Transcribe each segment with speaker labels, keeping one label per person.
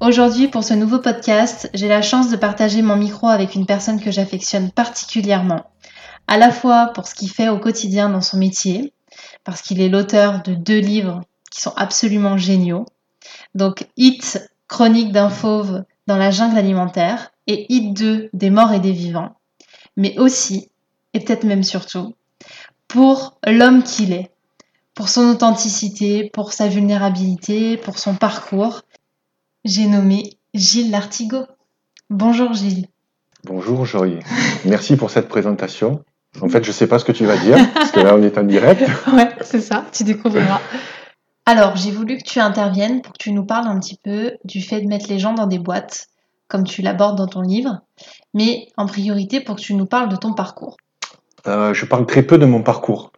Speaker 1: Aujourd'hui, pour ce nouveau podcast, j'ai la chance de partager mon micro avec une personne que j'affectionne particulièrement. À la fois pour ce qu'il fait au quotidien dans son métier, parce qu'il est l'auteur de deux livres qui sont absolument géniaux. Donc, Hit, chronique d'un fauve dans la jungle alimentaire, et Hit 2, des morts et des vivants. Mais aussi, et peut-être même surtout, pour l'homme qu'il est, pour son authenticité, pour sa vulnérabilité, pour son parcours. J'ai nommé Gilles Lartigot. Bonjour Gilles.
Speaker 2: Bonjour Joy. Merci pour cette présentation. En fait, je ne sais pas ce que tu vas dire, parce que là, on est en direct.
Speaker 1: ouais, c'est ça, tu découvriras. Alors, j'ai voulu que tu interviennes pour que tu nous parles un petit peu du fait de mettre les gens dans des boîtes, comme tu l'abordes dans ton livre, mais en priorité pour que tu nous parles de ton parcours.
Speaker 2: Euh, je parle très peu de mon parcours.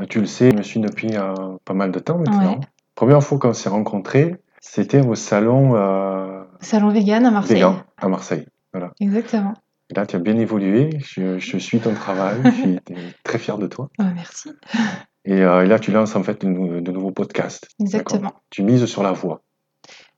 Speaker 2: Euh, tu le sais, je me suis depuis euh, pas mal de temps maintenant. Première fois qu'on s'est rencontrés, c'était au salon. Euh,
Speaker 1: salon vegan à Marseille. Vegan
Speaker 2: à Marseille. Voilà.
Speaker 1: Exactement.
Speaker 2: Et là, tu as bien évolué. Je, suis ton travail. je suis très fier de toi.
Speaker 1: merci.
Speaker 2: Et, là, tu lances en fait de, nouveaux podcasts.
Speaker 1: Exactement.
Speaker 2: Tu mises sur la voix.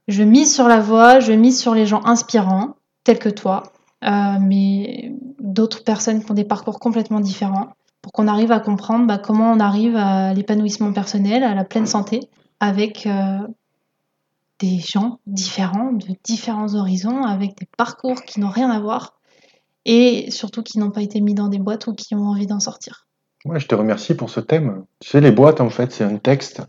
Speaker 1: Je mise sur la voix, je mise sur les gens inspirants, tels que toi, mais d'autres personnes qui ont des parcours complètement différents pour qu'on arrive à comprendre bah, comment on arrive à l'épanouissement personnel, à la pleine santé, avec euh, des gens différents, de différents horizons, avec des parcours qui n'ont rien à voir, et surtout qui n'ont pas été mis dans des boîtes ou qui ont envie d'en sortir.
Speaker 2: Moi, je te remercie pour ce thème. Tu sais, les boîtes, en fait, c'est un texte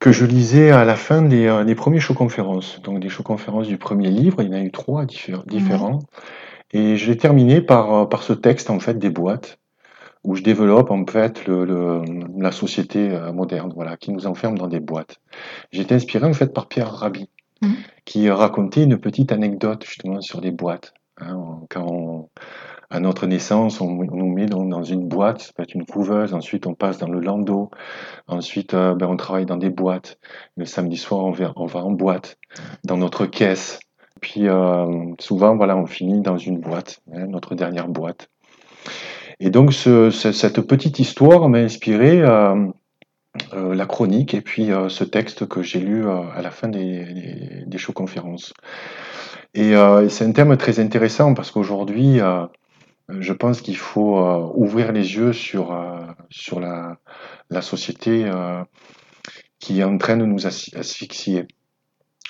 Speaker 2: que je lisais à la fin des, euh, premiers show-conférences. Donc, des show-conférences du premier livre, il y en a eu trois différents. Et je l'ai terminé par, euh, par ce texte, en fait, des boîtes où je développe en fait le, la société euh, moderne, voilà, qui nous enferme dans des boîtes. J'ai été inspiré en fait par Pierre Rabhi, mmh. qui racontait une petite anecdote justement sur les boîtes. Hein, quand à notre naissance, on, nous met dans, dans, une boîte, ça peut être une couveuse, ensuite on passe dans le landau, ensuite euh, ben, on travaille dans des boîtes. Le samedi soir, on va, on va en boîte, dans notre caisse. Puis euh, souvent, voilà, on finit dans une boîte, hein, notre dernière boîte. Et donc cette petite histoire m'a inspiré euh, euh, la chronique et puis euh, ce texte que j'ai lu à la fin des, des, show-conférences. Et c'est un thème très intéressant parce qu'aujourd'hui, je pense qu'il faut ouvrir les yeux sur, sur la, la société qui est en train de nous asphyxier.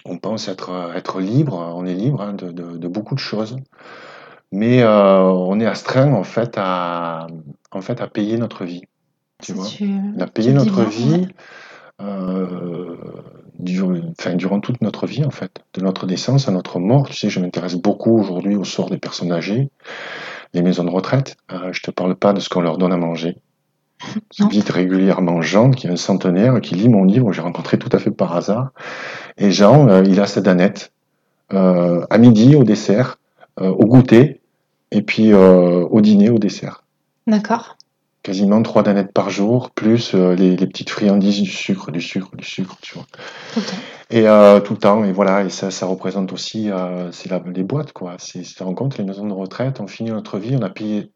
Speaker 2: On pense être, être libre, on est libre hein, de, beaucoup de choses mais euh, on est astreint en fait à, en fait, à payer notre vie. Tu vois On a payé notre vie euh, durant toute notre vie, en fait, de notre naissance à notre mort. Tu sais, je m'intéresse beaucoup aujourd'hui au sort des personnes âgées, les maisons de retraite. Euh, je te parle pas de ce qu'on leur donne à manger. J'invite régulièrement Jean, qui est un centenaire, qui lit mon livre, j'ai rencontré tout à fait par hasard. Et Jean, euh, il a sa danette. Euh, à midi, au dessert, au goûter et puis euh, au dîner, au dessert.
Speaker 1: D'accord.
Speaker 2: Quasiment trois danettes par jour, plus euh, les, petites friandises du sucre, du sucre, du sucre, tu vois. Tout le temps. Et tout le temps, et voilà, et ça, ça représente aussi, c'est les boîtes, quoi. C'est, tu te rends compte, les maisons de retraite, on finit notre vie, on a payé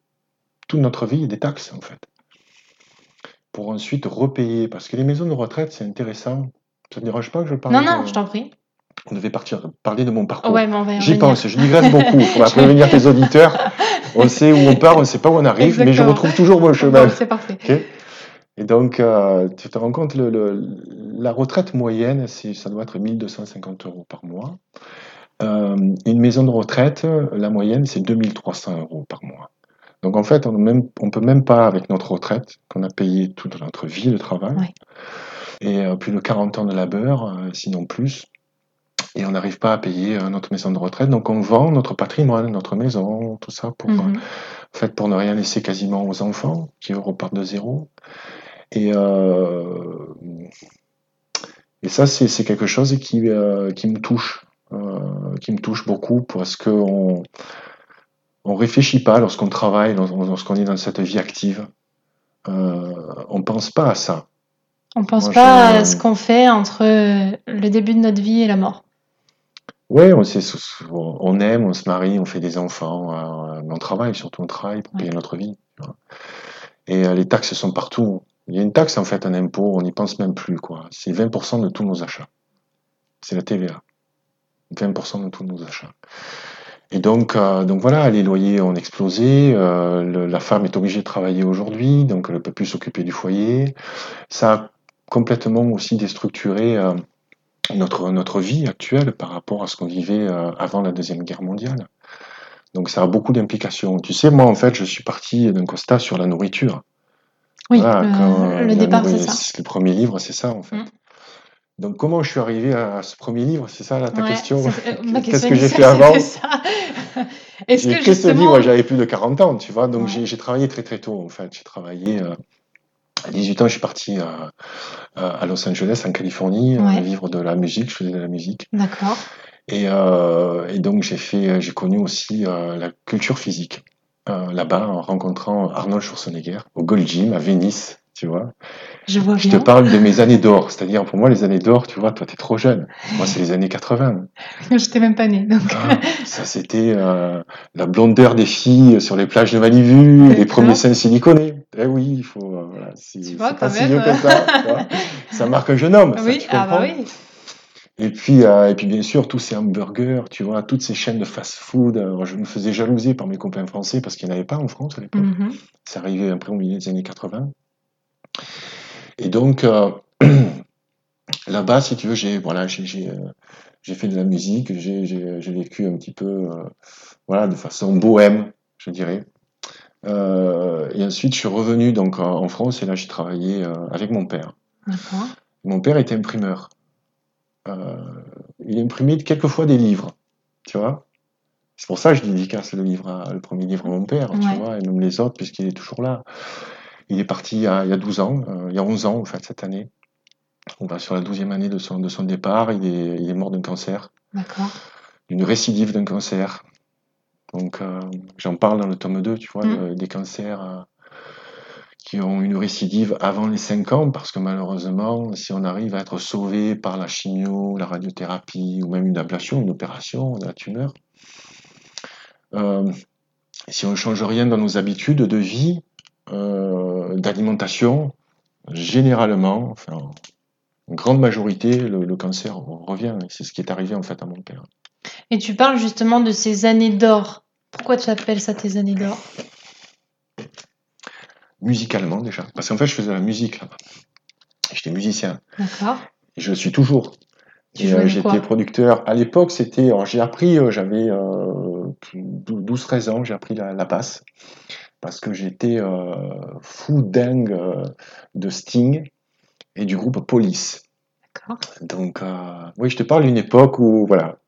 Speaker 2: toute notre vie des taxes, en fait. Pour ensuite repayer, parce que les maisons de retraite, c'est intéressant. Ça ne dérange pas que je parle
Speaker 1: Non, non, je t'en prie
Speaker 2: on devait partir, parler de mon parcours.
Speaker 1: Ouais,
Speaker 2: J'y pense, je digresse beaucoup. Pour prévenir tes auditeurs. On sait où on part, on ne sait pas où on arrive, mais je retrouve toujours mon chemin.
Speaker 1: C'est parfait.
Speaker 2: Et donc, euh, tu te rends compte, le, la retraite moyenne, ça doit être 1250 euros par mois. Euh, une maison de retraite, la moyenne, c'est 2300 euros par mois. Donc en fait, on ne peut même pas, avec notre retraite, qu'on a payé toute notre vie de travail, et euh, plus de 40 ans de labeur, sinon plus, et on n'arrive pas à payer euh, notre maison de retraite. Donc on vend notre patrimoine, notre maison, tout ça pour, mhm. en fait, pour ne rien laisser quasiment aux enfants qui repartent de zéro. Et, euh, et ça, c'est quelque chose qui, euh, qui me touche. qui me touche beaucoup parce qu'on on réfléchit pas lorsqu'on travaille, lorsqu'on est dans cette vie active. Euh, on pense pas à ça.
Speaker 1: On pense pas à ce qu'on fait entre le début de notre vie et la mort.
Speaker 2: Oui, on, on aime, on se marie, on fait des enfants, euh, mais on travaille, surtout on travaille pour payer notre vie. Et euh, les taxes sont partout. Il y a une taxe en fait, un impôt, on n'y pense même plus. quoi. C'est 20% de tous nos achats. C'est la TVA. 20% de tous nos achats. Et donc, euh, donc voilà, les loyers ont explosé, euh, la femme est obligée de travailler aujourd'hui, donc elle ne peut plus s'occuper du foyer. Ça a complètement aussi déstructuré euh, notre, notre vie actuelle par rapport à ce qu'on vivait avant la Deuxième Guerre mondiale. Donc ça a beaucoup d'implications. Tu sais, moi en fait, je suis parti d'un constat sur la nourriture.
Speaker 1: Oui, le, départ, c'est ça.
Speaker 2: Le premier livre, c'est ça en fait. Mm. Donc, comment je suis arrivé à ce premier livre C'est ça ta question? Qu'est-ce que j'ai fait avant? Est-ce que justement... ce livre J'avais plus de 40 ans, tu vois. Donc, j'ai travaillé très très tôt, en fait. J'ai travaillé. Euh, à 18 ans, je suis parti à, à Los Angeles, en Californie, euh, vivre de la musique. Je faisais de la musique.
Speaker 1: D'accord.
Speaker 2: Et, euh, et, donc, j'ai fait, j'ai connu aussi la culture physique là-bas, en rencontrant Arnold Schwarzenegger au Gold Gym à Venise tu vois.
Speaker 1: Je vois
Speaker 2: Je te parle de mes années d'or, c'est-à-dire pour moi les années d'or, tu vois, toi tu es trop jeune. Moi c'est les années 80.
Speaker 1: Je n'étais même pas née. Donc...
Speaker 2: Ah, ça c'était euh, la blondeur des filles sur les plages de Malibu, les premiers seins siliconés. Eh oui, il faut. Euh, voilà,
Speaker 1: tu vois, pas si vieux que
Speaker 2: ça. ça marque un jeune homme.
Speaker 1: Oui, ah bah oui.
Speaker 2: Et puis, euh, et puis bien sûr, tous ces hamburgers, tu vois, toutes ces chaînes de fast-food. je me faisais jalouser par mes copains français parce qu'il n'y en avait pas en France à l'époque. Mm Ça arrivait après au milieu des années 80. Et donc, euh, là-bas, si tu veux, j'ai voilà, j'ai euh, fait de la musique, j'ai vécu un petit peu euh, voilà, de façon bohème, je dirais. Et ensuite, je suis revenu donc en, France et là, j'ai travaillé avec mon père. Mon père était imprimeur. il imprimait quelquefois des livres, tu vois. C'est pour ça que je dédicace le livre, le premier livre à mon père, tu vois, et même les autres, puisqu'il est toujours là. Il est parti il y a, 12 ans, euh, il y a 11 ans en fait cette année. On va sur la 12e année de son, de son départ. Il est, il est mort d'un cancer.
Speaker 1: D'accord.
Speaker 2: D'une récidive d'un cancer. Donc euh, j'en parle dans le tome 2, tu vois, mm. des cancers euh, qui ont une récidive avant les 5 ans, parce que malheureusement, si on arrive à être sauvé par la chimio, la radiothérapie, ou même une ablation, une opération de la tumeur, si on ne change rien dans nos habitudes de vie, euh, d'alimentation, généralement, enfin, en grande majorité, le, cancer revient. C'est ce qui est arrivé en fait à mon père.
Speaker 1: Et tu parles justement de ces années d'or. Pourquoi tu appelles ça tes années d'or?
Speaker 2: Musicalement déjà. Parce qu'en fait, je faisais de la musique là-bas. J'étais musicien.
Speaker 1: D'accord.
Speaker 2: je suis toujours. Euh, j'étais producteur. À l'époque, c'était. J'ai appris, euh, j'avais 12-13 ans, j'ai appris la, la basse parce que j'étais euh, fou dingue euh, de Sting et du groupe Police.
Speaker 1: D'accord.
Speaker 2: Donc, euh, oui, je te parle d'une époque où, voilà,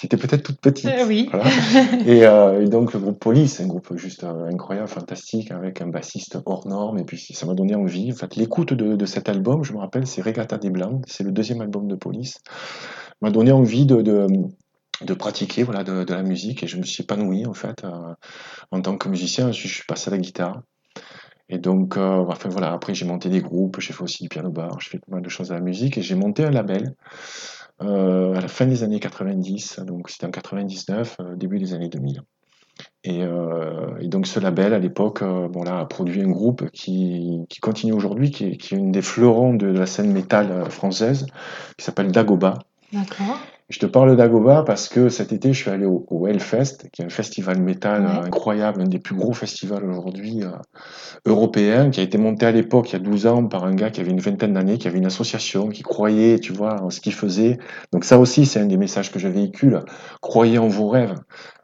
Speaker 2: tu étais peut-être toute petite.
Speaker 1: oui.
Speaker 2: et, donc, le groupe Police, un groupe juste incroyable, fantastique, avec un bassiste hors norme, et puis ça m'a donné envie. En fait, l'écoute de, cet album, je me rappelle, c'est Regatta des Blancs, c'est le deuxième album de Police, m'a donné envie de, de pratiquer voilà, de, la musique et je me suis épanoui en fait euh, en tant que musicien. Je, suis passé à la guitare. Et donc, euh, enfin, voilà, après j'ai monté des groupes, j'ai fait aussi du piano bar, j'ai fait pas mal de choses à la musique et j'ai monté un label euh, à la fin des années 90, donc c'était en 99, début des années 2000. Et, donc ce label à l'époque bon, là, a produit un groupe qui, qui continue aujourd'hui, qui, est une des fleurons de la scène métal française, qui s'appelle Dagoba.
Speaker 1: D'accord.
Speaker 2: Je te parle d'Agoba parce que cet été, je suis allé au, au Hellfest, qui est un festival métal incroyable, un des plus gros festivals aujourd'hui euh, européens, qui a été monté à l'époque, il y a 12 ans, par un gars qui avait une vingtaine d'années, qui avait une association, qui croyait, tu vois, en ce qu'il faisait. Donc ça aussi, c'est un des messages que je véhicule. Croyez en vos rêves.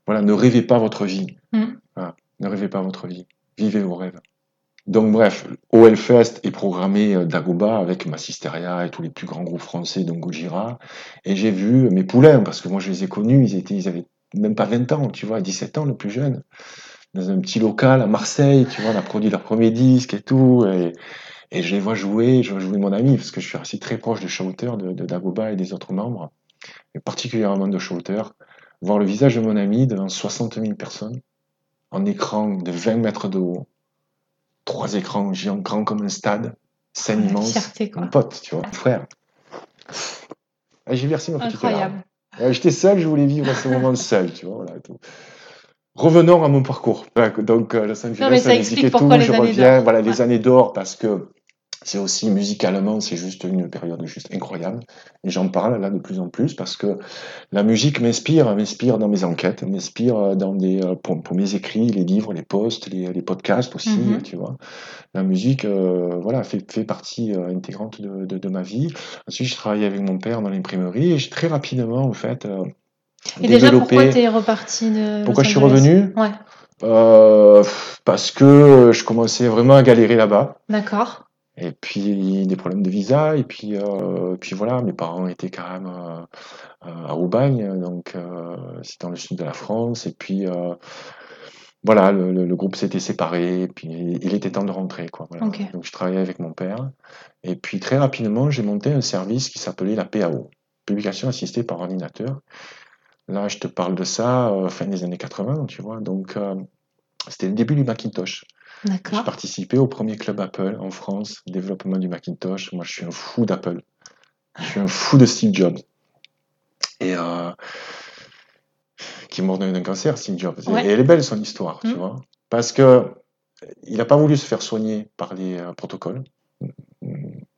Speaker 2: Voilà, ne rêvez pas votre vie. Mm. ne rêvez pas votre vie. Vivez vos rêves. Donc bref, au Hellfest est programmé euh, Dagoba avec Massisteria et tous les plus grands groupes français, dont Gojira. Et j'ai vu mes poulains, parce que moi je les ai connus, ils, étaient, ils avaient même pas 20 ans, tu vois, 17 ans le plus jeune, dans un petit local à Marseille, tu vois, on a produit leur premier disque et tout. Et, je les vois jouer, je vois jouer mon ami, parce que je suis assez très proche de Shouter, de, de Dagoba et des autres membres, et particulièrement de Shouter. voir le visage de mon ami devant 60 000 personnes, en écran de 20 mètres de haut, trois écrans géants, grands comme un stade, scène immense,
Speaker 1: fierté, quoi.
Speaker 2: mon pote, tu vois, mon frère. J'ai versé ma petite
Speaker 1: Incroyable.
Speaker 2: larme. Euh, J'étais seul, je voulais vivre ce moment seul, tu vois. Voilà, tout. Revenons à mon parcours. Donc, euh, Los Angeles,
Speaker 1: Non, mais ça explique pourquoi
Speaker 2: tout,
Speaker 1: les
Speaker 2: je
Speaker 1: années
Speaker 2: reviens, voilà, les années d'or, parce que c'est aussi musicalement, c'est juste une période juste incroyable. Et j'en parle là de plus en plus parce que la musique m'inspire, m'inspire dans mes enquêtes, m'inspire dans des, euh, pour, pour mes écrits, les livres, les posts, les, les podcasts aussi,
Speaker 1: Mhm.
Speaker 2: tu vois. La musique, euh, voilà, fait, fait partie euh, intégrante de, de, de ma vie. Ensuite, je travaillais avec mon père dans l'imprimerie et j'ai très rapidement, en fait, euh,
Speaker 1: Et déjà, pourquoi
Speaker 2: développé.
Speaker 1: t'es reparti de
Speaker 2: Pourquoi
Speaker 1: Los
Speaker 2: je suis revenu?
Speaker 1: Ouais,
Speaker 2: Parce que je commençais vraiment à galérer là-bas.
Speaker 1: d'accord.
Speaker 2: Et puis des problèmes de visa, et puis, euh, puis voilà, mes parents étaient quand même euh, euh, à Roubagne, donc euh, c'est dans le sud de la France, et puis voilà, le, le- le groupe s'était séparé, et puis il était temps de rentrer, quoi. voilà. Donc je travaillais avec mon père, et puis très rapidement, j'ai monté un service qui s'appelait la PAO, Publication assistée par ordinateur. Là, je te parle de ça, fin des années 80, tu vois, donc c'était le début du Macintosh. J'ai participé au premier club Apple en France, développement du Macintosh. Moi, je suis un fou d'Apple. Je suis un fou de Steve Jobs. Et euh, qui est mort d'un cancer, Steve Jobs.
Speaker 1: Ouais.
Speaker 2: Et elle est belle son histoire, tu
Speaker 1: Mm.
Speaker 2: vois. Parce que il n'a pas voulu se faire soigner par les euh, protocoles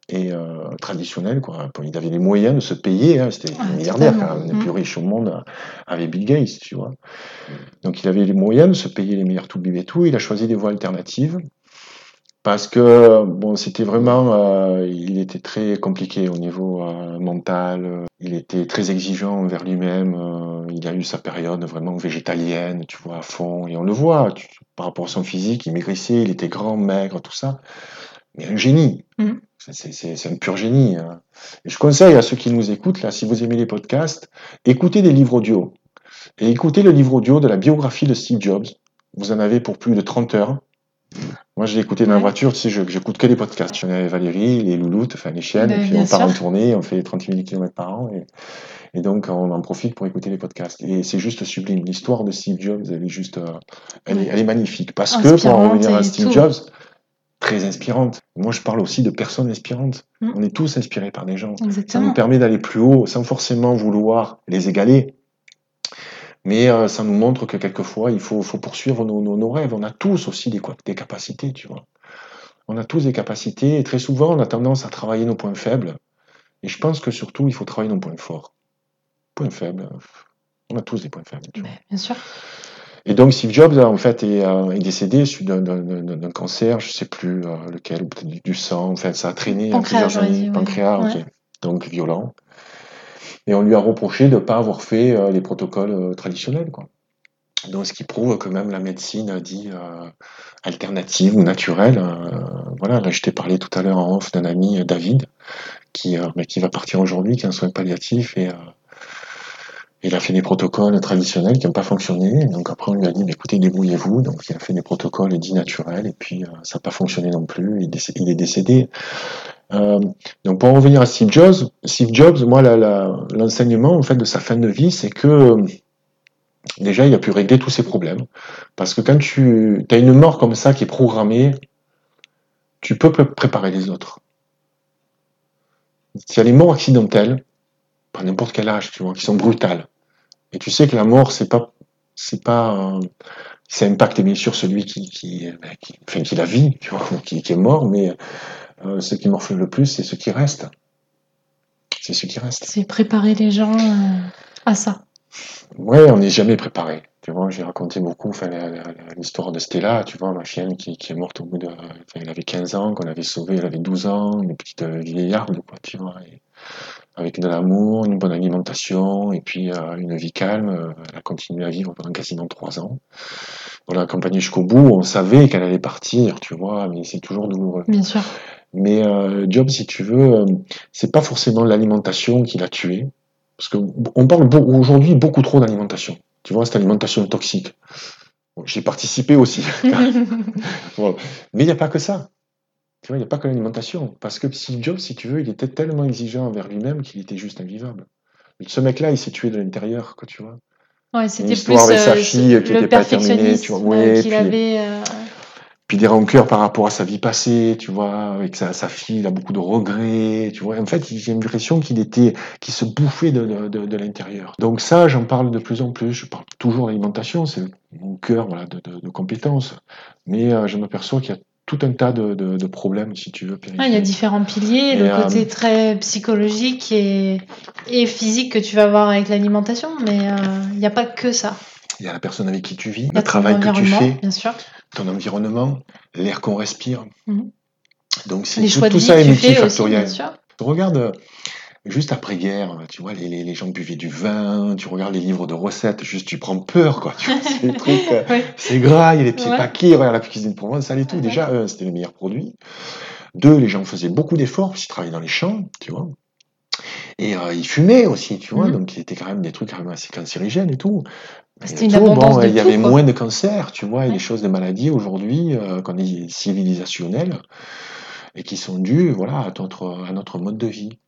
Speaker 2: et euh, traditionnels. Quoi. Il avait les moyens de se payer. hein. C'était
Speaker 1: Ah,
Speaker 2: un milliardaire, quand même, le
Speaker 1: Mm.
Speaker 2: plus riche au monde, avec Bill Gates, tu vois. Donc il avait les moyens de se payer les meilleurs toubibs et tout. Il a choisi des voies alternatives parce que bon, c'était vraiment, euh, il était très compliqué au niveau euh, mental. Il était très exigeant envers lui-même. euh, il a eu sa période vraiment végétalienne, tu vois, à fond. Et on le voit tu- par rapport à son physique. Il maigrissait, il était grand, maigre, tout ça. Mais un génie.
Speaker 1: Mhm.
Speaker 2: C'est- un pur génie. hein. Et je conseille à ceux qui nous écoutent, là, si vous aimez les podcasts, écoutez des livres audio. Et écoutez le livre audio de la biographie de Steve Jobs. Vous en avez pour plus de 30 heures. Moi, je l'ai écouté dans la voiture, tu sais, je- j'écoute que des podcasts. Je suis avec Valérie, les louloutes, enfin les chiennes, et puis on part en tournée, on fait 30 000 km par an, et, et donc on en profite pour écouter les podcasts. Et c'est juste sublime. L'histoire de Steve Jobs, elle est juste, euh, elle, est,
Speaker 1: Ouais.
Speaker 2: elle est magnifique. Parce que, pour en revenir à Steve
Speaker 1: tout.
Speaker 2: Jobs, très inspirante. Moi, je parle aussi de personnes inspirantes.
Speaker 1: Mm.
Speaker 2: On est tous inspirés par des gens. Ça nous permet d'aller plus haut sans forcément vouloir les égaler. Mais euh, ça nous montre que quelquefois, il faut, faut poursuivre nos, nos- nos rêves. On a tous aussi des, capacités, tu vois. On a tous des capacités et très souvent, on a tendance à travailler nos points faibles. Et je pense que surtout, il faut travailler nos points forts. Points faibles, on a tous des points faibles. tu vois.
Speaker 1: Bien sûr.
Speaker 2: Et donc Steve Jobs, en fait, est, euh, est décédé suite d'un- cancer, je sais plus euh, lequel, ou peut-être du, sang. Enfin, ça a traîné
Speaker 1: Pancréas,
Speaker 2: plusieurs années.
Speaker 1: dit, ouais.
Speaker 2: Pancréas. Donc violent. Et on lui a reproché de ne pas avoir fait euh, les protocoles traditionnels, quoi. Donc, ce qui prouve que même la médecine dit euh, alternative ou naturelle. euh, voilà, là, je t'ai parlé tout à l'heure en off d'un ami, David, qui, euh, qui va partir aujourd'hui, qui est en soins palliatifs et il a fait des protocoles traditionnels qui n'ont pas fonctionné. Donc après, on lui a dit, bah, écoutez, débrouillez-vous. Donc il a fait des protocoles dits naturels et puis euh, ça n'a pas fonctionné non plus. Il est décédé. Euh, donc pour en revenir à Steve Jobs, Steve Jobs, moi, l'enseignement en fait de sa fin de vie, c'est que euh, déjà, il a pu régler tous ses problèmes. Parce que quand tu as une mort comme ça qui est programmée, tu peux pr- préparer les autres. S'il y a les morts accidentelles, à n'importe quel âge, tu vois, qui sont brutales. Et tu sais que la mort, c'est pas, c'est pas, euh, ça impacte bien sûr celui qui, qui, ben, qui, enfin, qui la vit, tu vois, qui, qui est mort, mais euh, ce qui morfle le plus, c'est ce qui reste. C'est ce qui reste.
Speaker 1: C'est préparer les gens euh, à ça.
Speaker 2: Ouais, on n'est jamais préparé. Tu vois, j'ai raconté beaucoup, enfin, l'histoire de Stella, tu vois, ma chienne qui, qui est morte au bout de, enfin, elle avait 15 ans, qu'on avait sauvée, elle avait 12 ans, une petite euh, vieillarde, quoi, tu vois, et avec de l'amour, une bonne alimentation, et puis euh, une vie calme, elle a continué à vivre pendant quasiment 3 ans. On l'a accompagnée jusqu'au bout, on savait qu'elle allait partir, tu vois, mais c'est toujours douloureux.
Speaker 1: Bien sûr.
Speaker 2: Mais euh, Job, si tu veux, euh, c'est pas forcément l'alimentation qui l'a tué, parce que on parle aujourd'hui beaucoup trop d'alimentation. Tu vois, cette alimentation toxique. Bon, J'ai participé aussi. Voilà. Mais il n'y a pas que ça. Tu vois, il n'y a pas que l'alimentation. Parce que Steve Jobs, si tu veux, il était tellement exigeant envers lui-même qu'il était juste invivable. Ce mec-là, il s'est tué de l'intérieur, quoi, tu vois.
Speaker 1: Ouais, c'était plus
Speaker 2: avec sa
Speaker 1: euh,
Speaker 2: fille qui
Speaker 1: le
Speaker 2: était pas terminée, tu vois. Ouais, puis-
Speaker 1: avait. euh,
Speaker 2: puis des rancœurs par rapport à sa vie passée, tu vois, avec sa, sa fille, il a beaucoup de regrets, tu vois. En fait, j'ai l'impression qu'il était, qu'il se bouffait de, de, de- de l'intérieur. Donc ça, j'en parle de plus en plus. Je parle toujours d'alimentation, c'est mon cœur, voilà, de compétences. Mais euh, je m'aperçois qu'il y a tout un tas de, de, de problèmes, si tu veux.
Speaker 1: Ah, il y a différents piliers,
Speaker 2: Et,
Speaker 1: le
Speaker 2: euh,
Speaker 1: côté très psychologique et, et physique que tu vas avoir avec l'alimentation, mais euh, il n'y a pas que ça.
Speaker 2: Il y a la personne avec qui tu vis, le travail que tu fais,
Speaker 1: bien sûr.
Speaker 2: ton environnement, l'air qu'on respire.
Speaker 1: Mhm.
Speaker 2: Donc c'est tout, tout
Speaker 1: vie
Speaker 2: ça est multifactoriel.
Speaker 1: bien sûr.
Speaker 2: Regarde, juste après-guerre, tu vois, les, les, les gens buvaient du vin, tu regardes les livres de recettes, juste tu prends peur, quoi. Tu vois, c'est des trucs, euh,
Speaker 1: Ouais.
Speaker 2: c'est gras, il y a les pieds
Speaker 1: Ouais.
Speaker 2: paquets, regarde la cuisine provençale et tout.
Speaker 1: Ouais.
Speaker 2: Déjà, un, c'était les meilleurs produits. Deux, les gens faisaient beaucoup d'efforts, parce qu'ils travaillaient dans les champs, tu vois. Et euh, ils fumaient aussi, tu vois,
Speaker 1: Mhm.
Speaker 2: donc c'était quand même des trucs quand même assez cancérigènes et tout.
Speaker 1: C'était une
Speaker 2: tout, bon, il y avait
Speaker 1: quoi.
Speaker 2: moins de cancers, tu vois, et des choses de maladies aujourd'hui, euh, qu'on est civilisationnelles, et qui sont dues, voilà, à notre, à notre mode de vie.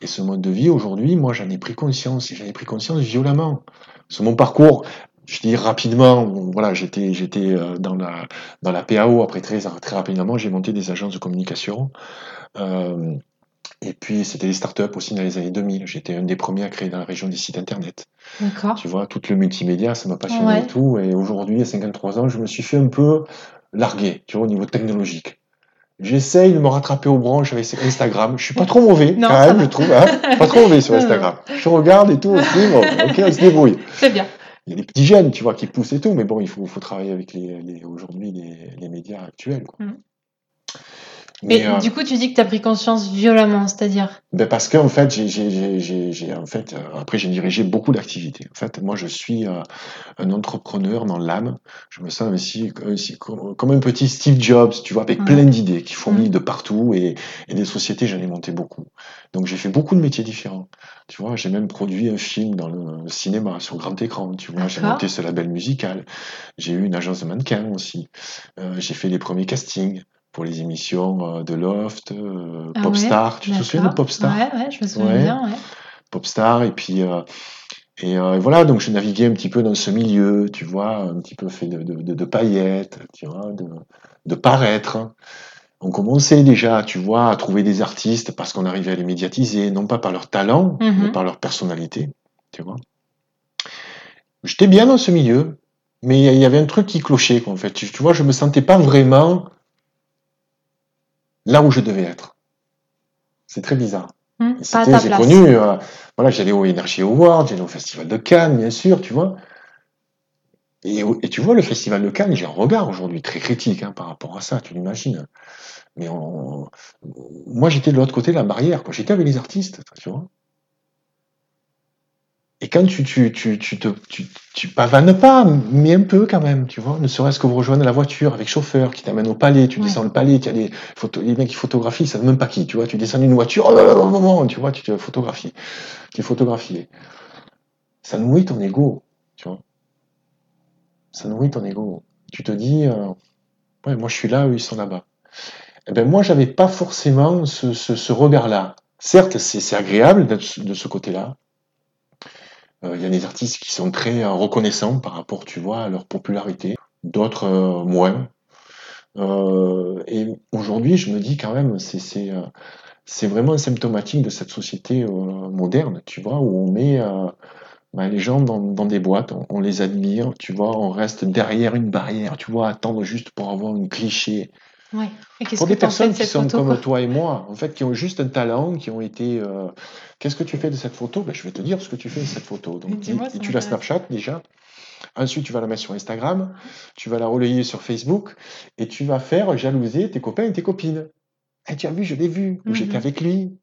Speaker 2: Et ce mode de vie, aujourd'hui, moi, j'en ai pris conscience, et j'en ai pris conscience violemment. Sur mon parcours, je dis rapidement, bon, voilà, j'étais, j'étais euh, dans la, dans la PAO, après très, très rapidement, j'ai monté des agences de communication. Euh, et puis, c'était les startups aussi dans les années 2000. J'étais un des premiers à créer dans la région des sites internet.
Speaker 1: D'accord.
Speaker 2: Tu vois, tout le multimédia, ça m'a passionné
Speaker 1: Ouais.
Speaker 2: et tout. Et aujourd'hui, à 53 ans, je me suis fait un peu larguer, tu vois, au niveau technologique. J'essaye de me rattraper aux branches avec Instagram. Je suis pas trop mauvais,
Speaker 1: Non,
Speaker 2: quand même, je trouve. Hein pas trop mauvais sur. Instagram. Je regarde et tout aussi. Bon, ok, on se débrouille.
Speaker 1: C'est bien.
Speaker 2: Il y a des petits jeunes, tu vois, qui poussent et tout. Mais bon, il faut, faut travailler avec les, les- aujourd'hui les, les médias actuels. Quoi.
Speaker 1: Mhm.
Speaker 2: Mais,
Speaker 1: Et
Speaker 2: euh,
Speaker 1: du coup, tu dis que tu as pris conscience violemment, c'est-à-dire
Speaker 2: Ben parce qu'en fait, j'ai, j'ai, j'ai, j'ai, en fait, euh, après j'ai dirigé beaucoup d'activités. En fait, moi, je suis euh, un entrepreneur dans l'âme. Je me sens aussi, aussi comme, comme un petit Steve Jobs, tu vois, avec
Speaker 1: Mhm.
Speaker 2: plein d'idées qui fourmillent
Speaker 1: Mhm.
Speaker 2: de partout et, et des sociétés, j'en ai monté beaucoup. Donc j'ai fait beaucoup de métiers différents. Tu vois, j'ai même produit un film dans le cinéma sur grand écran. Tu vois, j'ai monté ce label musical. J'ai eu une agence de mannequins aussi. J'ai fait les premiers castings pour les émissions euh, de Loft, euh,
Speaker 1: Ah
Speaker 2: Popstar. Tu te souviens de. Popstar?
Speaker 1: Ouais, ouais, je me souviens
Speaker 2: Ouais.
Speaker 1: bien. Ouais.
Speaker 2: Popstar et puis euh, et euh, voilà donc je naviguais un petit peu dans ce milieu tu vois un petit peu fait de, de, paillettes tu vois de, de paraître on commençait déjà tu vois à trouver des artistes parce qu'on arrivait à les médiatiser non pas par leur talent
Speaker 1: Mhm.
Speaker 2: mais par leur personnalité tu vois j'étais bien dans ce milieu mais il y avait un truc qui clochait quoi, en fait tu, tu vois je me sentais pas vraiment là où je devais être c'est très bizarre
Speaker 1: Hmm,
Speaker 2: j'ai connu, euh, voilà, j'allais au Energy Awards, j'allais au Festival de Cannes, bien sûr, tu vois. Et, tu vois, le Festival de Cannes, j'ai un regard aujourd'hui très critique hein, par rapport à ça, tu l'imagines. Mais on- moi, j'étais de l'autre côté de la barrière, quoi. J'étais avec les artistes, tu vois. Et quand tu, tu, tu, tu, te, tu, tu pavanes pas, mais un peu quand même, tu vois, ne serait-ce que vous rejoindre la voiture avec chauffeur qui t'amène au palais, tu
Speaker 1: Ouais.
Speaker 2: descends le palais, tu as des photos, les mecs qui photographient, ils savent même pas qui, tu vois, tu descends d'une voiture, oh là, oh, oh, oh, tu vois, tu te photographies, tu es photographié. Ça nourrit ton ego, tu vois. Ça nourrit ton ego. Tu te dis, euh, ouais, moi je suis là, eux ils sont là-bas. Eh ben moi j'avais pas forcément ce, ce, ce regard-là. Certes, c'est agréable d'être de ce côté-là, Il y a des artistes qui sont très euh, reconnaissants par rapport, tu vois, à leur popularité, d'autres euh, moins. Euh, et aujourd'hui, je me dis quand même, c'est c'est euh, vraiment symptomatique de cette société euh, moderne, tu vois, où on met euh, ben, les gens dans, dans des boîtes, on, on les admire, tu vois, on reste derrière une barrière, tu vois, attendre juste pour avoir un cliché.
Speaker 1: Ouais. Et qu'est-ce
Speaker 2: Pour des personnes qui sont
Speaker 1: photo,
Speaker 2: comme toi et moi, en fait, qui ont juste un talent, qui ont été. euh, Qu'est-ce que tu fais de cette photo? Ben, Je vais te dire ce que tu fais de cette photo. Donc, tu la. Snapchat déjà. Ensuite, tu vas la mettre sur Instagram, tu vas la relayer sur Facebook, et tu vas faire jalouser tes copains et tes copines. Eh, tu as vu, je l'ai vu, ou j'étais
Speaker 1: Mhm.
Speaker 2: avec lui.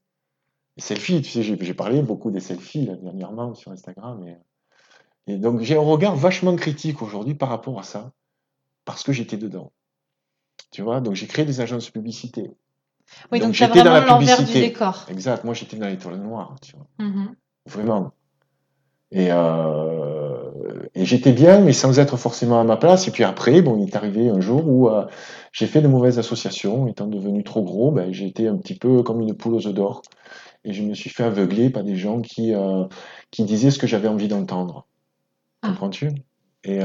Speaker 2: Les selfies, tu sais, j'ai j'ai parlé beaucoup des selfies là, dernièrement sur Instagram. Et, et donc, j'ai un regard vachement critique aujourd'hui par rapport à ça, parce que j'étais dedans. Tu vois, donc j'ai créé des agences de publicité.
Speaker 1: Oui,
Speaker 2: donc
Speaker 1: donc
Speaker 2: j'étais dans la
Speaker 1: l'envers du
Speaker 2: publicité.
Speaker 1: décor.
Speaker 2: Exact, moi j'étais dans l'étoile noire, tu vois,
Speaker 1: Mhm.
Speaker 2: vraiment. Et, euh, et j'étais bien, mais sans être forcément à ma place. Et puis après, bon, il est arrivé un jour où euh, j'ai fait de mauvaises associations. Étant devenu trop gros, ben, j'ai été un petit peu comme une poule aux œufs d'or. Et je me suis fait aveugler par des gens qui, euh, qui disaient ce que j'avais envie d'entendre.
Speaker 1: Ah.
Speaker 2: Comprends-tu? Et,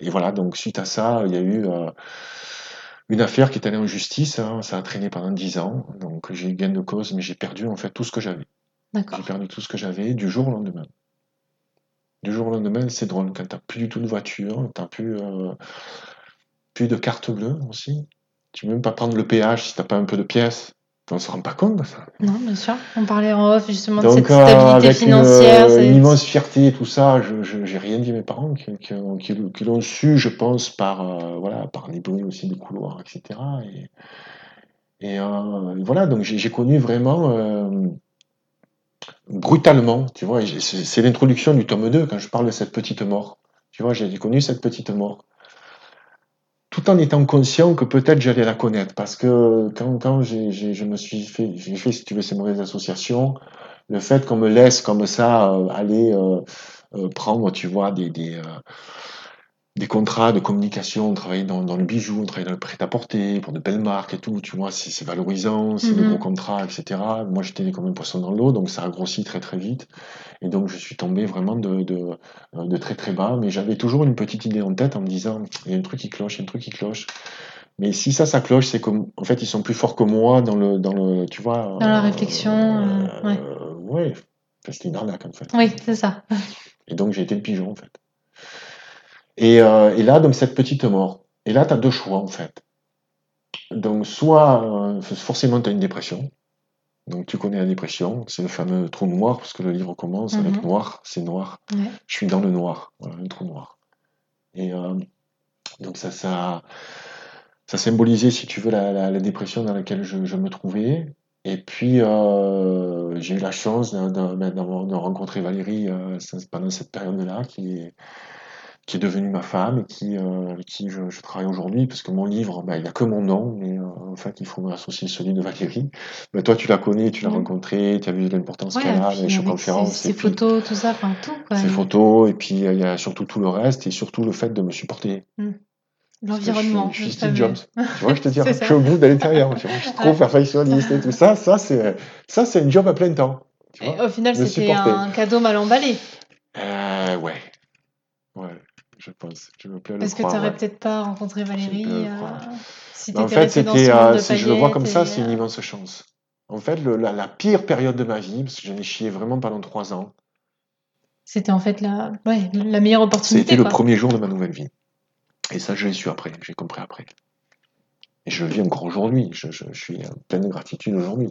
Speaker 2: et voilà, donc suite à ça, il y a eu euh, une affaire qui est allée en justice. hein, ça a traîné pendant 10 ans. Donc j'ai eu gain de cause, mais j'ai perdu en fait tout ce que j'avais. J'ai perdu tout ce que j'avais du jour au lendemain. Du jour au lendemain, c'est drôle. Quand t'as plus du tout de voiture, t'as plus, euh, plus de carte bleue aussi. Tu peux même pas prendre le péage si t'as pas un peu de pièces. On se rend pas compte de ça.
Speaker 1: Non, bien sûr. On parlait en off justement de cette
Speaker 2: euh,
Speaker 1: stabilité
Speaker 2: avec
Speaker 1: financière.
Speaker 2: une,
Speaker 1: c'est-
Speaker 2: une immense fierté et tout ça, je j'ai rien dit à mes parents qui, qui, qui- qui l'ont su, je pense, par, euh, voilà, par les bruits aussi des couloirs, etc. Et, et, euh, voilà, donc j'ai connu vraiment euh, brutalement, tu vois, c'est l'introduction du tome 2 quand je parle de cette petite mort. Tu vois, j'ai connu cette petite mort. En étant conscient que peut-être j'allais la connaître, parce que quand, quand je me suis fait, j'ai fait, si tu veux, ces mauvaises associations, le fait qu'on me laisse comme ça euh, aller euh, euh, prendre, tu vois, des, des contrats de communication, travailler dans, dans le bijou, travailler dans le prêt-à-porter, pour de belles marques et tout, tu vois, c'est c'est valorisant, c'est de
Speaker 1: Mhm.
Speaker 2: gros contrats, etc. Moi, j'étais comme un poisson dans l'eau, donc ça a grossi très très vite. Et donc, je suis tombé vraiment de, de, euh, de très très bas, mais j'avais toujours une petite idée en tête en me disant, il y a un truc qui cloche, il y a un truc qui cloche. Mais si ça, ça cloche, c'est qu'en en fait, ils sont plus forts que moi dans le, dans le tu vois.
Speaker 1: Dans la réflexion, euh, ouais.
Speaker 2: euh, ouais. Enfin, c'était une arnaque, en fait.
Speaker 1: Oui, c'est ça.
Speaker 2: Et donc, j'ai été le pigeon, en fait. Et, euh, et là, donc, cette petite mort. Et là, tu as deux choix, en fait. Donc, soit, euh, forcément, tu as une dépression. Donc, tu connais la dépression. C'est le fameux trou noir, parce que le livre commence avec
Speaker 1: Mhm.
Speaker 2: noir, c'est noir.
Speaker 1: Ouais.
Speaker 2: Je suis dans le noir. Voilà, un trou noir. Et euh, donc, ça, ça, ça symbolisait, si tu veux, la, la- la dépression dans laquelle je, je me trouvais. Et puis, j'ai eu la chance de, de- ben, de rencontrer Valérie pendant cette période-là, qui est, qui est devenue ma femme et qui, euh, avec qui je, je travaille aujourd'hui, parce que mon livre, ben, il n'y a que mon nom, mais euh, en fait, il faut me associer celui de Valérie. Ben, toi, tu la connais, tu l'as
Speaker 1: Mhm.
Speaker 2: rencontrée, tu as vu l'importance
Speaker 1: Ouais,
Speaker 2: qu'elle a, les conférences,
Speaker 1: ses,
Speaker 2: puis
Speaker 1: photos, tout ça, enfin tout. Quoi.
Speaker 2: ses photos, et puis euh, il y a surtout tout le reste, et surtout le fait de me supporter. Que
Speaker 1: L'environnement.
Speaker 2: Je suis, je suis Steve. Jobs. Tu vois, je te dis, je suis au bout de l'intérieur. Je suis trop perfectionniste et tout ça. Ça, c'est, ça, c'est un job à plein temps. Tu
Speaker 1: Et
Speaker 2: vois
Speaker 1: au final, c'était un cadeau mal emballé.
Speaker 2: euh, Ouais. Ouais, je pense. Je me plais à le
Speaker 1: Parce que tu n'aurais peut-être pas rencontré Valérie euh, si tu
Speaker 2: en fait,
Speaker 1: ce
Speaker 2: c'était, euh,
Speaker 1: de
Speaker 2: si je le vois comme ça,
Speaker 1: et,
Speaker 2: c'est une
Speaker 1: euh,
Speaker 2: immense chance. En fait, le- la, la pire période de ma vie, parce que j'en ai chié vraiment pendant trois ans,
Speaker 1: C'était en fait la, ouais, la meilleure opportunité.
Speaker 2: été le premier jour de ma nouvelle vie. Et ça, je l'ai su après, j'ai compris après. Et je le vis encore aujourd'hui. Je, je- je suis en pleine gratitude aujourd'hui.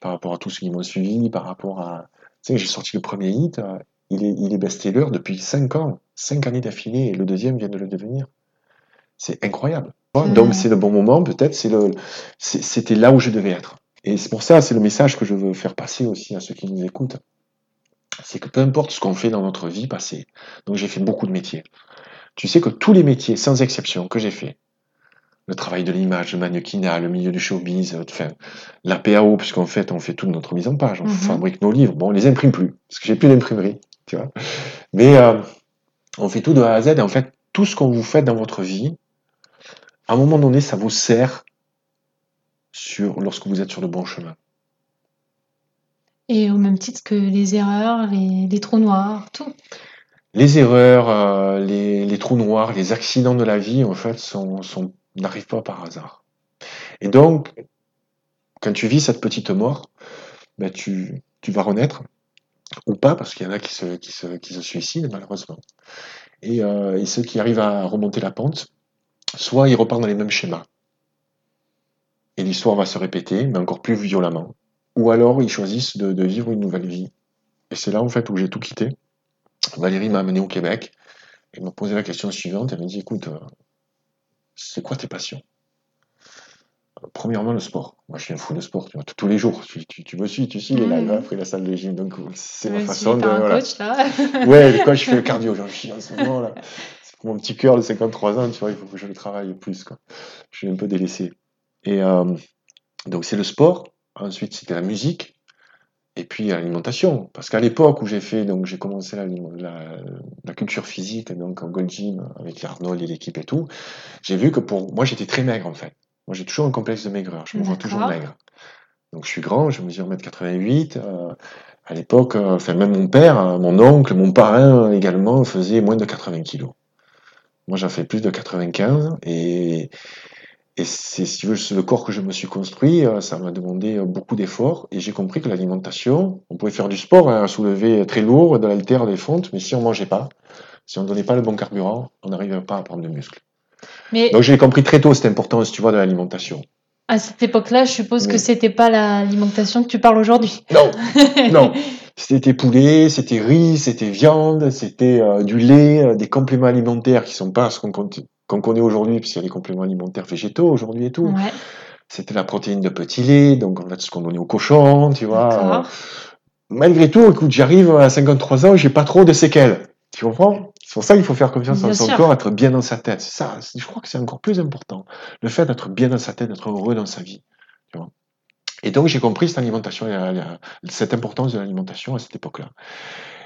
Speaker 2: Par rapport à tous ceux qui m'ont suivi, par rapport à. Tu sais, j'ai sorti le premier hit, euh, il est, il est best-seller depuis 5 ans, 5 années d'affilée, et le deuxième vient de le devenir. C'est incroyable.
Speaker 1: Euh.
Speaker 2: Donc c'est le bon moment, peut-être, c'est le, c'est- c'était là où je devais être. Et c'est pour ça, c'est le message que je veux faire passer aussi à ceux qui nous écoutent. C'est que peu importe ce qu'on fait dans notre vie passée, donc j'ai fait beaucoup de métiers. Tu sais que tous les métiers, sans exception, que j'ai fait, le travail de l'image, le mannequinat, le milieu du showbiz, enfin, la PAO, puisqu'en fait, on fait toute notre mise en page, on
Speaker 1: Mhm.
Speaker 2: fabrique nos livres. Bon, on les imprime plus, parce que j'ai plus d'imprimerie, tu vois. Mais euh, on fait tout de A à Z, et en fait, tout ce qu'on vous fait dans votre vie, à un moment donné, ça vous sert sur, lorsque vous êtes sur le bon chemin.
Speaker 1: Et au même titre que les erreurs, les, les trous noirs, tout.
Speaker 2: Les erreurs, euh, les, les trous noirs, les accidents de la vie, en fait, sont, sont, n'arrivent pas par hasard. Et donc, quand tu vis cette petite mort, ben tu, tu vas renaître, ou pas, parce qu'il y en a qui se, qui se, qui se suicident, malheureusement. Et, euh, et ceux qui arrivent à remonter la pente, soit ils repartent dans les mêmes schémas. Et l'histoire va se répéter, mais encore plus violemment. Ou alors ils choisissent de, de vivre une nouvelle vie. Et c'est là, en fait, où j'ai tout quitté. Valérie m'a amené au Québec et m'a posé la question suivante. Elle m'a dit, écoute, euh, c'est quoi tes passions? Premièrement, le sport. Moi, je suis un fou de sport, tu vois, tous les jours. Tu, tu, tu me suis, tu suis les
Speaker 1: Mhm.
Speaker 2: lives, hein, après la salle de gym. Donc, c'est ma façon
Speaker 1: suis
Speaker 2: de.
Speaker 1: un
Speaker 2: voilà.
Speaker 1: coach là.
Speaker 2: Ouais, quand je fais le cardio, j'en chie en ce moment là. C'est pour mon petit cœur de 53 ans, tu vois, il faut que je le travaille plus, quoi. Je suis un peu délaissé. Et euh, donc, c'est le sport. Ensuite, c'était la musique. Et puis l'alimentation. Parce qu'à l'époque où j'ai fait, donc j'ai commencé la, la, la culture physique, donc en Gold Gym, avec Arnold et l'équipe et tout, j'ai vu que pour moi, j'étais très maigre en fait. Moi, j'ai toujours un complexe de maigreur. Je me vois toujours maigre. Donc, je suis grand, je mesure 1m88. Euh, À l'époque, euh, enfin même mon père, euh, mon oncle, mon parrain également faisait moins de 80 kilos. Moi, j'en fais plus de 95 et, et c'est si tu veux, le corps que je me suis construit, ça m'a demandé beaucoup d'efforts et j'ai compris que l'alimentation, on pouvait faire du sport, hein, soulever très lourd, de l'altère, des fontes, mais si on mangeait pas, si on donnait pas le bon carburant, on n'arrivait pas à prendre de muscles.
Speaker 1: Mais
Speaker 2: Donc j'ai compris très tôt cette importance, tu vois, de l'alimentation.
Speaker 1: à cette époque-là, je suppose que
Speaker 2: Mais-
Speaker 1: c'était pas l'alimentation que tu parles aujourd'hui.
Speaker 2: Non, non. C'était poulet, c'était riz, c'était viande, c'était euh, du lait, euh, des compléments alimentaires qui sont pas ce qu'on connaît aujourd'hui, puisqu'il y a des compléments alimentaires végétaux aujourd'hui et tout.
Speaker 1: Ouais,
Speaker 2: C'était la protéine de petit lait, donc en fait ce qu'on donnait aux cochons, tu vois. Euh, malgré tout, écoute, j'arrive à 53 ans, j'ai pas trop de séquelles. Tu comprends? C'est pour ça qu'il faut faire confiance
Speaker 1: Bien
Speaker 2: en son
Speaker 1: sûr.
Speaker 2: corps, être bien dans sa tête. Ça, je crois que c'est encore plus important. Le fait d'être bien dans sa tête, d'être heureux dans sa vie. Tu vois et donc j'ai compris cette alimentation, cette importance de l'alimentation à cette époque-là.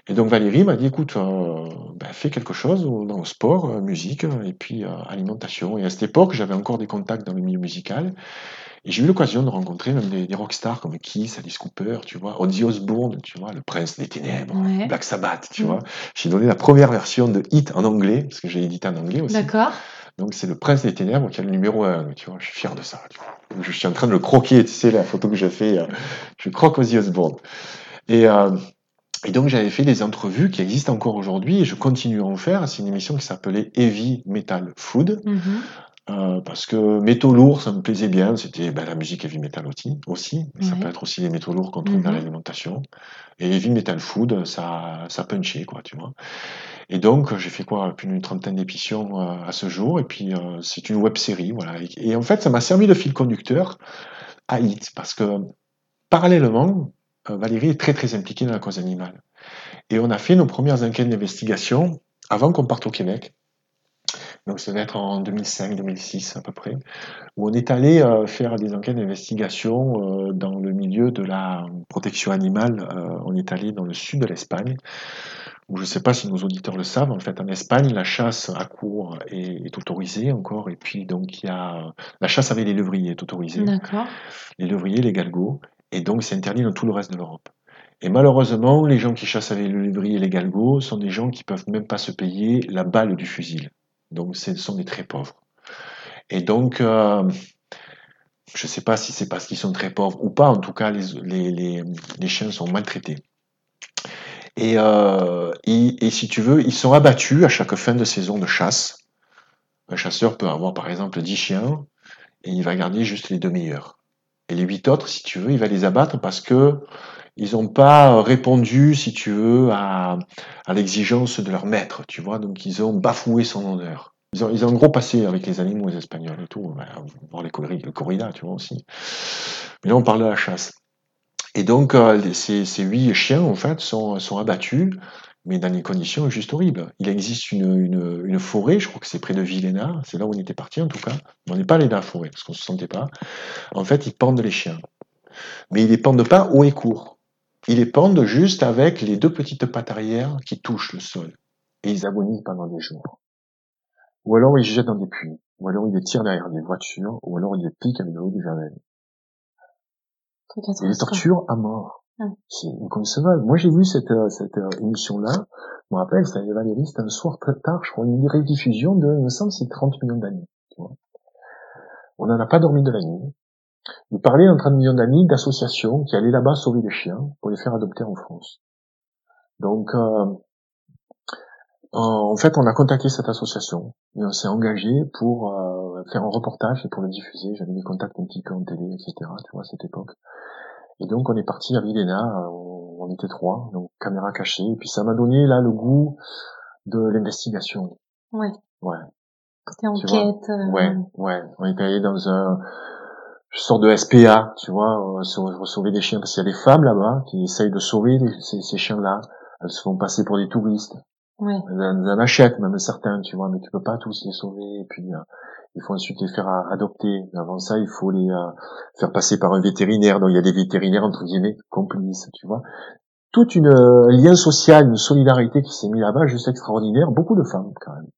Speaker 2: Et donc Valérie m'a dit, écoute, euh, ben, fais quelque chose dans le sport, euh, musique, et puis euh, alimentation. Et à cette époque, j'avais encore des contacts dans le milieu musical. Et j'ai eu l'occasion de rencontrer même des, des rockstars comme Kiss, Alice Cooper, tu vois, Ozzy Osbourne, tu vois, le prince des ténèbres,
Speaker 1: Ouais.
Speaker 2: Black Sabbath, tu
Speaker 1: Mm.
Speaker 2: vois. J'ai donné la première version de Hit en anglais, parce que j'ai édité en anglais aussi.
Speaker 1: D'accord.
Speaker 2: Donc c'est le prince des ténèbres qui est le numéro un, tu vois. Je suis fier de ça. Tu vois. Je suis en train de le croquer, tu sais, la photo que j'ai fait, euh, je croque Ozzy Osbourne. Et, euh, et donc j'avais fait des entrevues qui existent encore aujourd'hui et je continue à en faire. C'est une émission qui s'appelait Heavy Metal Food.
Speaker 1: Mhm.
Speaker 2: Euh, parce que métaux lourds, ça me plaisait bien. C'était ben, la musique heavy metal aussi, aussi. mais ça peut être aussi les métaux lourds qu'on trouve dans l'alimentation. Et heavy metal food, ça, ça punchait, quoi, tu vois. Et donc, j'ai fait quoi Plus d'une trentaine d'émissions euh, à ce jour. Et puis, euh, c'est une web série, voilà. Et, et en fait, ça m'a servi de fil conducteur à Hit, parce que parallèlement, euh, Valérie est très très impliquée dans la cause animale. Et on a fait nos premières enquêtes d'investigation avant qu'on parte au Québec. Donc ça devait être en 2005-2006 à peu près, où on est allé euh, faire des enquêtes d'investigation euh, dans le milieu de la protection animale. Euh, on est allé dans le sud de l'Espagne, où je ne sais pas si nos auditeurs le savent, en fait en Espagne la chasse à court est, est autorisée encore, et puis donc il y a la chasse avec les lévriers est autorisée
Speaker 1: D'accord.
Speaker 2: les lévriers, les galgos, et donc c'est interdit dans tout le reste de l'Europe. Et malheureusement, les gens qui chassent avec le lévrier et les galgos sont des gens qui peuvent même pas se payer la balle du fusil. Donc ce sont des très pauvres. Et donc, euh, je sais pas si c'est parce qu'ils sont très pauvres ou pas, en tout cas, les, chiens sont maltraités. Et, euh, et, et si tu veux, ils sont abattus à chaque fin de saison de chasse. Un chasseur peut avoir par exemple 10 chiens et il va garder juste les deux meilleurs. Et les huit autres, si tu veux, il va les abattre parce que ils n'ont pas répondu, si tu veux, à, l'exigence de leur maître, tu vois. Donc ils ont bafoué son honneur. Ils ont, ils un gros passé avec les animaux, les Espagnols et tout. Ben, voir les corri- le corrida, tu vois aussi. Mais là, on parle de la chasse. Et donc, euh, ces, huit chiens, en fait, sont, abattus, mais dans des conditions juste horribles. Il existe une, une, forêt, je crois que c'est près de Villena, c'est là où on était parti en tout cas. On n'est pas allé dans la forêt, parce qu'on se sentait pas. En fait, ils pendent les chiens. Mais ils les pendent pas haut et court. Ils les pendent juste avec les deux petites pattes arrière qui touchent le sol. Et ils agonisent pendant des jours. Ou alors ils jettent dans des puits. Ou alors ils les tirent derrière des voitures. Ou alors ils les piquent avec de l'eau du javel. Et les torturent à mort.
Speaker 1: Ah.
Speaker 2: C'est inconcevable. Moi, j'ai vu cette, euh, cette euh, émission-là. Je me rappelle, c'était Valérie, c'était un soir très tard, je crois, une rediffusion de, il me semble, c'est 30 millions d'années. On n'en a pas dormi de la nuit. Il parlait dans 30 millions d'amis d'associations qui allaient là-bas sauver des chiens pour les faire adopter en France. Donc, euh, en fait, on a contacté cette association et on s'est engagé pour euh, faire un reportage et pour le diffuser. J'avais des contacts un petit peu en télé, etc. Tu vois, à cette époque. Et donc, on est parti à Villena. euh, On, on était trois, donc caméra cachée. Et puis, ça m'a donné là le goût de l'investigation.
Speaker 1: Ouais.
Speaker 2: Ouais. Vois.
Speaker 1: enquête. euh,
Speaker 2: Ouais, ouais. On est allé dans un sorte de SPA, tu vois, euh, sau- sauver des chiens, parce qu'il y a des femmes là-bas qui essayent de sauver les- ces, ces chiens-là. Elles se font passer pour des touristes.
Speaker 1: Ouais.
Speaker 2: Elles, elles en achètent même certains, tu vois, mais tu peux pas tous les sauver. Et puis, euh, il faut ensuite les faire a- adopter. Mais avant ça, il faut les euh, faire passer par un vétérinaire. Donc, il y a des vétérinaires, entre guillemets, complices, tu vois. Toute une euh, lien social, une solidarité qui s'est mis là-bas, juste extraordinaire. Beaucoup de femmes, quand même.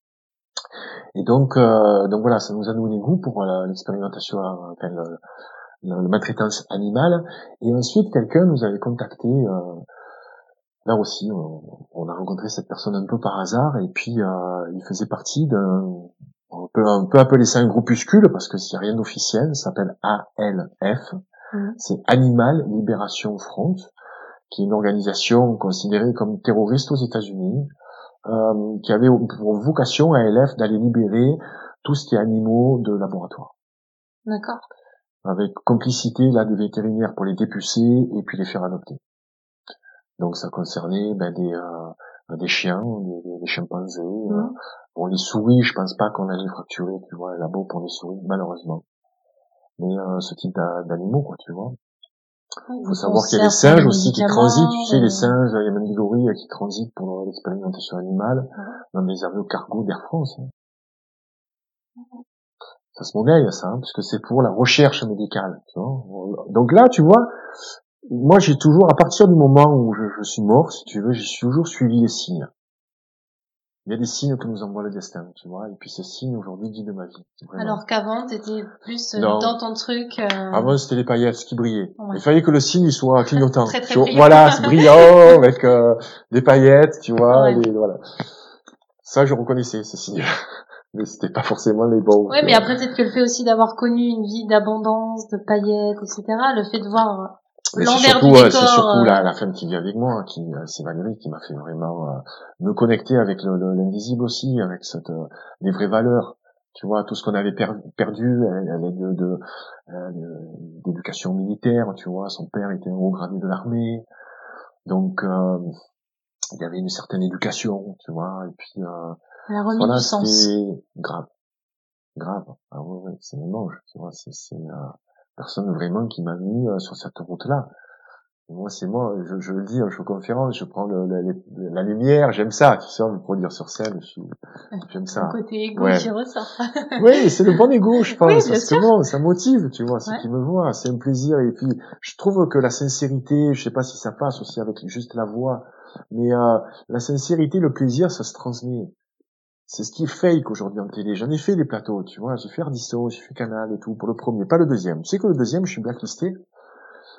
Speaker 2: Et donc, euh, donc voilà, ça nous a donné goût pour euh, l'expérimentation, euh, enfin, le, le, le maltraitance animale. Et ensuite, quelqu'un nous avait contacté, euh, là aussi, on, a rencontré cette personne un peu par hasard et puis euh, il faisait partie d'un, on peut un peu appeler ça un groupuscule parce que s'il n'y a rien d'officiel, ça s'appelle ALF, mmh. c'est Animal Liberation Front, qui est une organisation considérée comme terroriste aux États-Unis, euh, qui avait pour vocation ALF d'aller libérer tout ce qui est animaux de laboratoire.
Speaker 1: D'accord.
Speaker 2: Avec complicité là des vétérinaires pour les dépucer et puis les faire adopter. Donc ça concernait ben, des, euh, des chiens, des, des chimpanzés. Euh. Mmh. Bon, les souris, je pense pas qu'on allait fracturer, tu vois, là-bas pour les souris, malheureusement. Mais euh, ce type d'animaux, quoi, tu vois. Il faut savoir qu'il y a des singes aussi qui transitent, tu sais, les singes, il y a même des gorilles qui transitent pour l'expérimentation animale dans des avions cargo d'Air France. Hein. Ça se monnaie, ça, hein, parce que c'est pour la recherche médicale. Tu vois. Donc là, tu vois, moi j'ai toujours, à partir du moment où je, suis mort, si tu veux, j'ai toujours suivi les signes. Il y a des signes que nous envoie le destin, tu vois, et puis ces signes aujourd'hui guident ma vie.
Speaker 1: Alors qu'avant, t'étais plus euh, dans ton truc. Euh...
Speaker 2: Avant, c'était les paillettes qui brillaient. Il fallait que le signe soit clignotant. très, très voilà, c'est brillant avec euh, des paillettes, tu vois. voilà. Ça, je reconnaissais ces signes mais c'était pas forcément les bons.
Speaker 1: Ouais, mais après peut-être que le fait aussi d'avoir connu une vie d'abondance, de paillettes, etc. Le fait de voir l'envers du décor.
Speaker 2: C'est surtout la, euh, la, femme qui vit avec moi, qui euh, c'est Valérie qui m'a fait vraiment euh, me connecter avec l'invisible aussi, avec cette les vraies valeurs. Tu vois, tout ce qu'on avait perdu, elle, est de, de d'éducation militaire, tu vois, son père était un haut gradé de l'armée, donc il y avait une certaine éducation, tu vois, et puis
Speaker 1: la remise voilà, du sens.
Speaker 2: grave. Grave. Ah ouais, ouais, c'est mon ange, tu vois, c'est, c'est, euh, personne vraiment qui m'a mis euh, sur cette route-là. moi, c'est moi, je, je le dis, je fais conférence, je prends le, la lumière, j'aime ça, tu sais, me produire sur scène, j'aime ça.
Speaker 1: Le côté égo qui ressort.
Speaker 2: oui, c'est le bon égo, je pense, parce que bon, ça motive, tu vois, c'est qui me voit, c'est un plaisir, et puis, je trouve que la sincérité, je sais pas si ça passe aussi avec juste la voix, mais euh, la sincérité, le plaisir, ça se transmet. C'est ce qui est fake aujourd'hui en télé. J'en ai fait des plateaux, tu vois. J'ai fait Ardisson, j'ai fait Canal et tout pour le premier, pas le deuxième. Tu sais que le deuxième, je suis blacklisté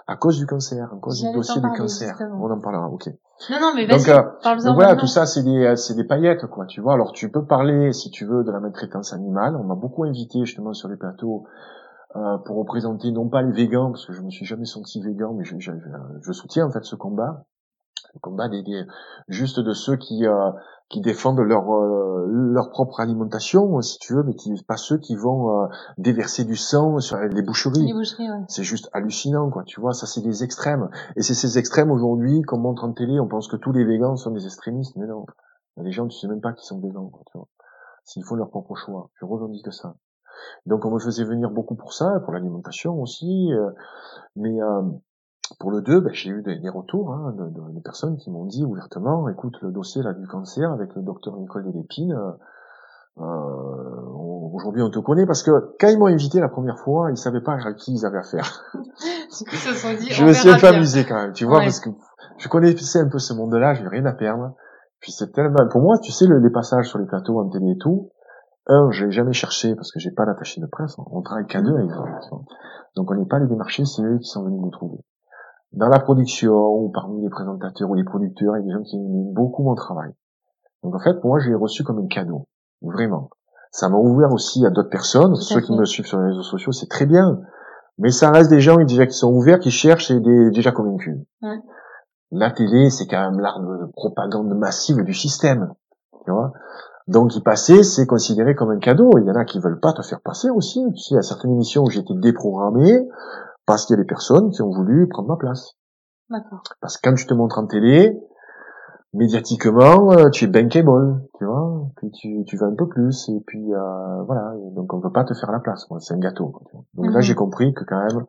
Speaker 2: à cause du cancer, à cause du dossier du cancer. On en parlera, ok.
Speaker 1: Non, non, mais vas-y,
Speaker 2: euh, donc, voilà, tout ça, c'est des, euh, c'est des paillettes, quoi, tu vois. Alors, tu peux parler, si tu veux, de la maltraitance animale. On m'a beaucoup invité, justement, sur les plateaux, euh, pour représenter, non pas les végans, parce que je me suis jamais senti végan, mais je, je, je soutiens, en fait, ce combat combat des, juste de ceux qui euh, qui défendent leur euh, leur propre alimentation si tu veux mais qui pas ceux qui vont euh, déverser du sang sur les boucheries,
Speaker 1: les boucheries ouais.
Speaker 2: c'est juste hallucinant quoi tu vois ça c'est des extrêmes. Et c'est ces extrêmes aujourd'hui qu'on montre en télé on pense que tous les végans sont des extrémistes mais non. Il y a des gens tu sais même pas qui sont végans quoi, tu vois. S'ils font leur propre choix je revendique ça. Donc on me faisait venir beaucoup pour ça pour l'alimentation aussi mais pour le 2, ben, j'ai eu des, retours hein, de, de, personnes qui m'ont dit ouvertement, écoute, le dossier là du cancer avec le docteur Nicole Delépine, euh, euh aujourd'hui on te connaît parce que quand ils m'ont invité la première fois, ils savaient pas à qui ils avaient affaire. je me suis un peu amusé quand même, tu vois, parce que je connaissais un peu ce monde-là, j'ai rien à perdre. Puis c'est tellement, pour moi, tu sais, les passages sur les plateaux en télé et tout, un, j'ai jamais cherché parce que j'ai pas d'attaché de presse, on travaille qu'à deux avec eux. Donc on n'est pas les démarchés, c'est eux qui sont venus nous trouver dans la production ou parmi les présentateurs ou les producteurs, il y a des gens qui aiment beaucoup mon travail. Donc en fait, moi, je l'ai reçu comme un cadeau, vraiment. Ça m'a ouvert aussi à d'autres personnes, ceux qui me suivent sur les réseaux sociaux, c'est très bien. Mais ça reste des gens déjà qui sont ouverts, qui cherchent et des, déjà convaincus. La télé, c'est quand même l'arme de propagande massive du système. Tu vois donc y passer, c'est considéré comme un cadeau. Il y en a qui veulent pas te faire passer aussi. Tu sais, il y a certaines émissions où j'étais déprogrammé, parce qu'il y a des personnes qui ont voulu prendre ma place.
Speaker 1: D'accord.
Speaker 2: Parce que quand tu te montres en télé, médiatiquement, euh, tu es bankable, tu vois, puis tu, tu vas un peu plus, et puis euh, voilà, donc on ne peut pas te faire la place, c'est un gâteau. Donc là, mhm. j'ai compris que quand même,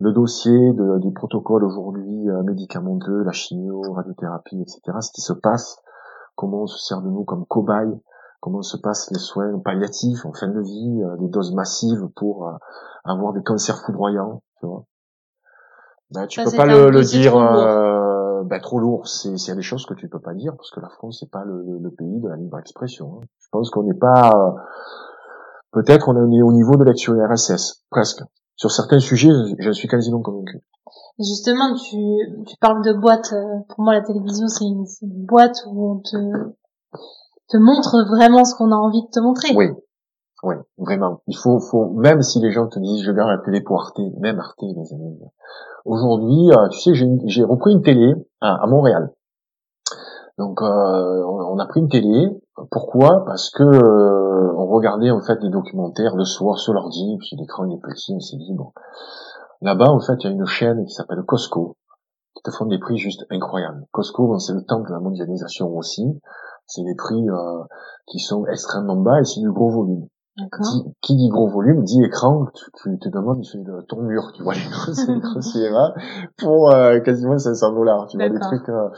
Speaker 2: le dossier de, du protocole aujourd'hui euh, médicamenteux, la chimio, radiothérapie, etc., ce qui se passe, comment on se sert de nous comme cobaye, comment se passent les soins palliatifs en fin de vie, euh, des doses massives pour euh, avoir des cancers foudroyants, tu vois. Ben, tu peux pas le, le dire trop lourd. Euh, ben, trop lourd. C'est il y a des choses que tu peux pas dire parce que la France c'est pas le, le, pays de la libre expression. Hein. Je pense qu'on n'est pas peut-être on est au niveau de l'ex RSS presque. Sur certains sujets, je suis quasiment convaincu.
Speaker 1: Justement, tu, tu parles de boîte. euh, Pour moi, la télévision, c'est une, une boîte où on te, te montre vraiment ce qu'on a envie de te montrer.
Speaker 2: Oui, oui, vraiment. Il faut, faut, même si les gens te disent je regarde la télé pour Arte, même Arte, les amis. Aujourd'hui, euh, tu sais, j'ai repris une télé à, Montréal. Donc, euh, on a pris une télé. Pourquoi? Parce que euh, on regardait en fait des documentaires le soir sur l'ordi, puis l'écran est petit, on s'est dit bon. Là-bas, en fait, il y a une chaîne qui s'appelle Costco, qui te font des prix juste incroyables. Costco, bon, c'est le temple de la mondialisation aussi. C'est des prix euh, qui sont extrêmement bas et c'est du gros volume. Qui, qui dit gros volume, dit écran, tu, tu te demandes, il fait le, ton mur, tu vois, les grosses, les grosses cinémas, pour euh, quasiment 500 dollars, tu vois, des trucs, euh,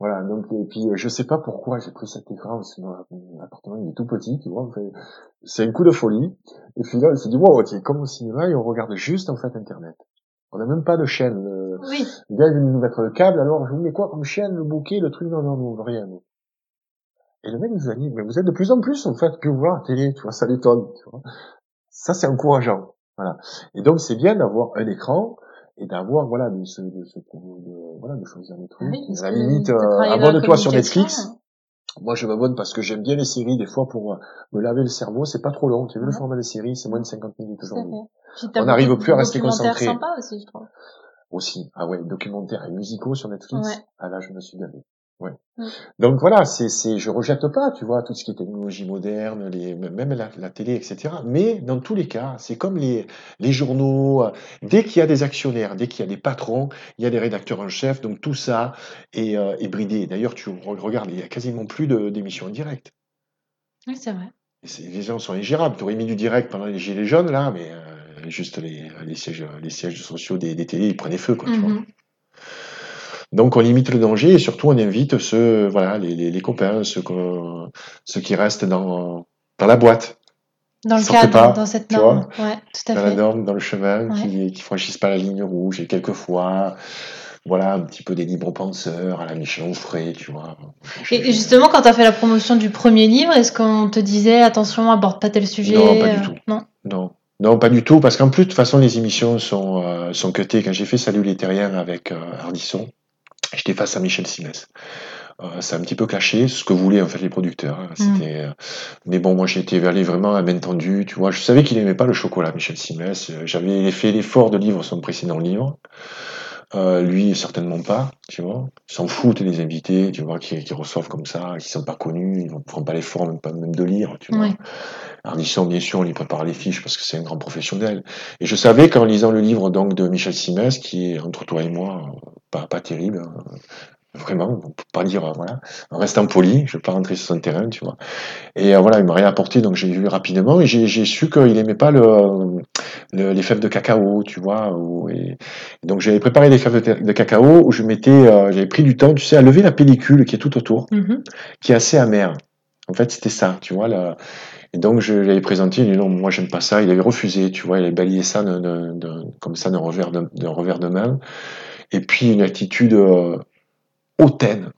Speaker 2: voilà, donc, et puis, euh, je sais pas pourquoi j'ai pris cet écran, parce que mon appartement, il est tout petit, tu vois, en fait, c'est un coup de folie, et puis là, on s'est dit, wow, ok, comme au cinéma, et on regarde juste, en fait, Internet. On n'a même pas de chaîne, le,
Speaker 1: Oui.
Speaker 2: le gars, il vient nous mettre le câble, alors, je vous mets quoi comme chaîne, le bouquet, le truc, non, non, non, rien. Et le mec nous a dit, mais vous êtes de plus en plus, en fait, que voir la télé, tu vois, ça l'étonne, tu vois. Ça, c'est encourageant. Voilà. Et donc, c'est bien d'avoir un écran et d'avoir, voilà, de, se, de, se, de, voilà, de choisir des trucs.
Speaker 1: Oui,
Speaker 2: la limite, euh, abonne-toi sur. Netflix. Moi, je m'abonne parce que j'aime bien les séries, des fois, pour euh, me laver le cerveau. C'est pas trop long. Tu as vu le format des séries? C'est moins de 50 minutes aujourd'hui. On n'arrive plus à rester concentré.
Speaker 1: sympas aussi, je trouve.
Speaker 2: Aussi. Ah ouais, documentaires et musicaux sur Netflix.
Speaker 1: Ouais.
Speaker 2: Ah là, je me suis gavé. Ouais.
Speaker 1: Mm.
Speaker 2: Donc voilà, c'est, c'est, je rejette pas, tu vois, tout ce qui est technologie moderne, les, même la, la télé, etc. Mais dans tous les cas, c'est comme les, les journaux. euh, Dès qu'il y a des actionnaires, dès qu'il y a des patrons, il y a des rédacteurs en chef. Donc tout ça est, euh, est bridé. D'ailleurs, tu re- regardes, il y a quasiment plus de, d'émissions en direct.
Speaker 1: Oui, c'est vrai.
Speaker 2: C'est- les gens sont ingérables. Tu aurais mis du direct pendant les gilets jaunes là, mais euh, juste les, les sièges, les sièges sociaux des, des télés, ils prenaient feu, quoi. Tu vois. Donc on limite le danger et surtout on invite ceux, voilà, les, les, les copains, ceux, ceux qui restent dans, dans la boîte,
Speaker 1: Dans le cadre,
Speaker 2: pas,
Speaker 1: dans cette norme. Ouais, tout à
Speaker 2: dans la norme, dans le chemin,
Speaker 1: Ouais.
Speaker 2: qui, qui franchissent pas la ligne rouge et quelquefois, voilà, un petit peu des libres penseurs à la Michel Onfray, tu vois.
Speaker 1: Et justement, quand tu as fait la promotion du premier livre, est-ce qu'on te disait attention, aborde pas tel sujet
Speaker 2: Non, pas du
Speaker 1: euh,
Speaker 2: tout.
Speaker 1: Non.
Speaker 2: Non, non, pas du tout, parce qu'en plus, de toute façon, les émissions sont, euh, sont cutées. Quand j'ai fait Salut les terriens avec euh, Ardisson, j'étais face à Michel Simès. Euh, ça a un petit peu clashé ce que voulaient en fait les producteurs. hein. C'était, euh, mais bon, moi j'étais allé vraiment à main tendue, tu vois. Je savais qu'il aimait pas le chocolat, Michel Simès. Euh, J'avais fait l'effort de lire son précédent livre. Euh, lui, certainement pas, tu vois. Ils s'en foutent les invités, tu vois, qui, qui reçoivent comme ça, qui sont pas connus, ils ne feront pas l'effort même, pas, même de lire, tu vois. Ardisson, bien sûr, on lui prépare les fiches parce que c'est un grand professionnel. Et je savais qu'en lisant le livre donc de Michel Simès, qui est entre toi et moi pas, pas terrible, hein, vraiment, on peut pas dire, euh, voilà, en restant poli, je vais pas rentrer sur son terrain, tu vois. Et euh, voilà, il m'a rien apporté, donc j'ai lu rapidement et j'ai su qu'il aimait pas le, le- les fèves de cacao, tu vois. ou- et, donc j'avais préparé des fèves de, de cacao où je mettais, euh, j'avais pris du temps, tu sais, à lever la pellicule qui est tout autour
Speaker 1: Mhm.
Speaker 2: qui est assez amer. En fait, c'était ça, tu vois. Là. Et donc, je l'avais présenté, il dit non, moi, j'aime pas ça. Il avait refusé, tu vois. Il avait balayé ça comme ça d'un revers de, d'un revers de main. Et puis, une attitude euh, hautaine.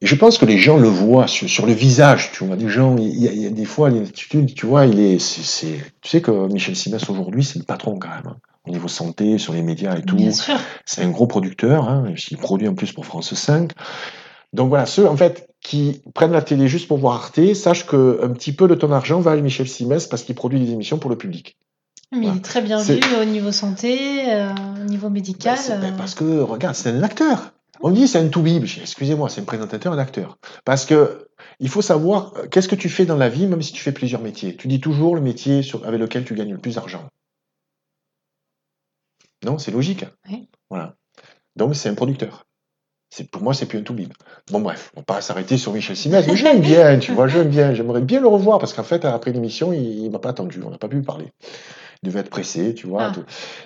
Speaker 2: Et je pense que les gens le voient sur, sur le visage, tu vois. Des gens, il y, a, il y a des fois, l'attitude, tu vois, il est, c'est, tu sais que Michel Simès aujourd'hui, c'est le patron quand même. hein. Au niveau santé, sur les médias et tout. C'est un gros producteur, hein, il produit en plus pour France 5. Donc voilà, ceux en fait qui prennent la télé juste pour voir Arte, sache que un petit peu de ton argent va à Michel Simès parce qu'il produit des émissions pour le public.
Speaker 1: Mais il est très bien vu au niveau santé, euh, au niveau médical.
Speaker 2: Ben, c'est- ben,
Speaker 1: euh,
Speaker 2: parce que regarde, c'est un acteur. On dit c'est un to-be. Excusez-moi, c'est un présentateur, un acteur. Parce que il faut savoir euh, qu'est-ce que tu fais dans la vie, même si tu fais plusieurs métiers? Tu dis toujours le métier sur- avec lequel tu gagnes le plus d'argent. Non, c'est logique.
Speaker 1: Oui.
Speaker 2: Voilà. Donc c'est un producteur. Pour moi c'est plus un to-be. Bon bref, on va pas s'arrêter sur Michel Simès, mais je l'aime bien, tu vois, je l'aime bien. J'aimerais bien le revoir parce qu'en fait après l'émission il, il m'a pas attendu, on n'a pas pu parler. Il devait être pressé, tu vois.
Speaker 1: Ah.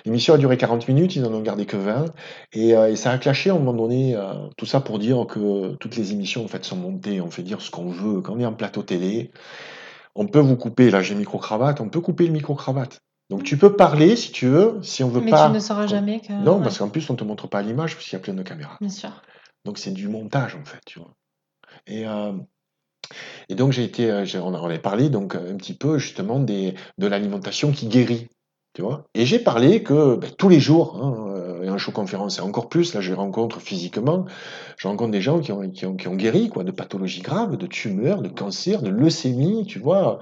Speaker 2: L'émission a duré 40 minutes, ils en ont gardé que 20. Et, euh, et ça a clashé à un moment donné, euh, tout ça pour dire que toutes les émissions en fait sont montées, on fait dire ce qu'on veut. Quand on est en plateau télé, on peut vous couper, là j'ai micro-cravate, on peut couper le micro-cravate. Donc tu peux parler si tu veux, si on veut
Speaker 1: mais
Speaker 2: pas.
Speaker 1: tu ne sauras jamais que.
Speaker 2: Non,
Speaker 1: ouais,
Speaker 2: parce qu'en plus on te montre pas l'image parce qu'il y a plein de caméras.
Speaker 1: Bien sûr.
Speaker 2: Donc c'est du montage en fait, tu vois. Et, euh, et donc j'ai été, euh, on en a parlé donc un petit peu justement de l'alimentation qui guérit, tu vois. Et j'ai parlé que ben, tous les jours, hein, euh, et en show-conférence, c'est encore plus. Là, je rencontre physiquement. Je rencontre des gens qui ont, guéri quoi, de pathologies graves, de tumeurs, de cancers, de leucémie, tu vois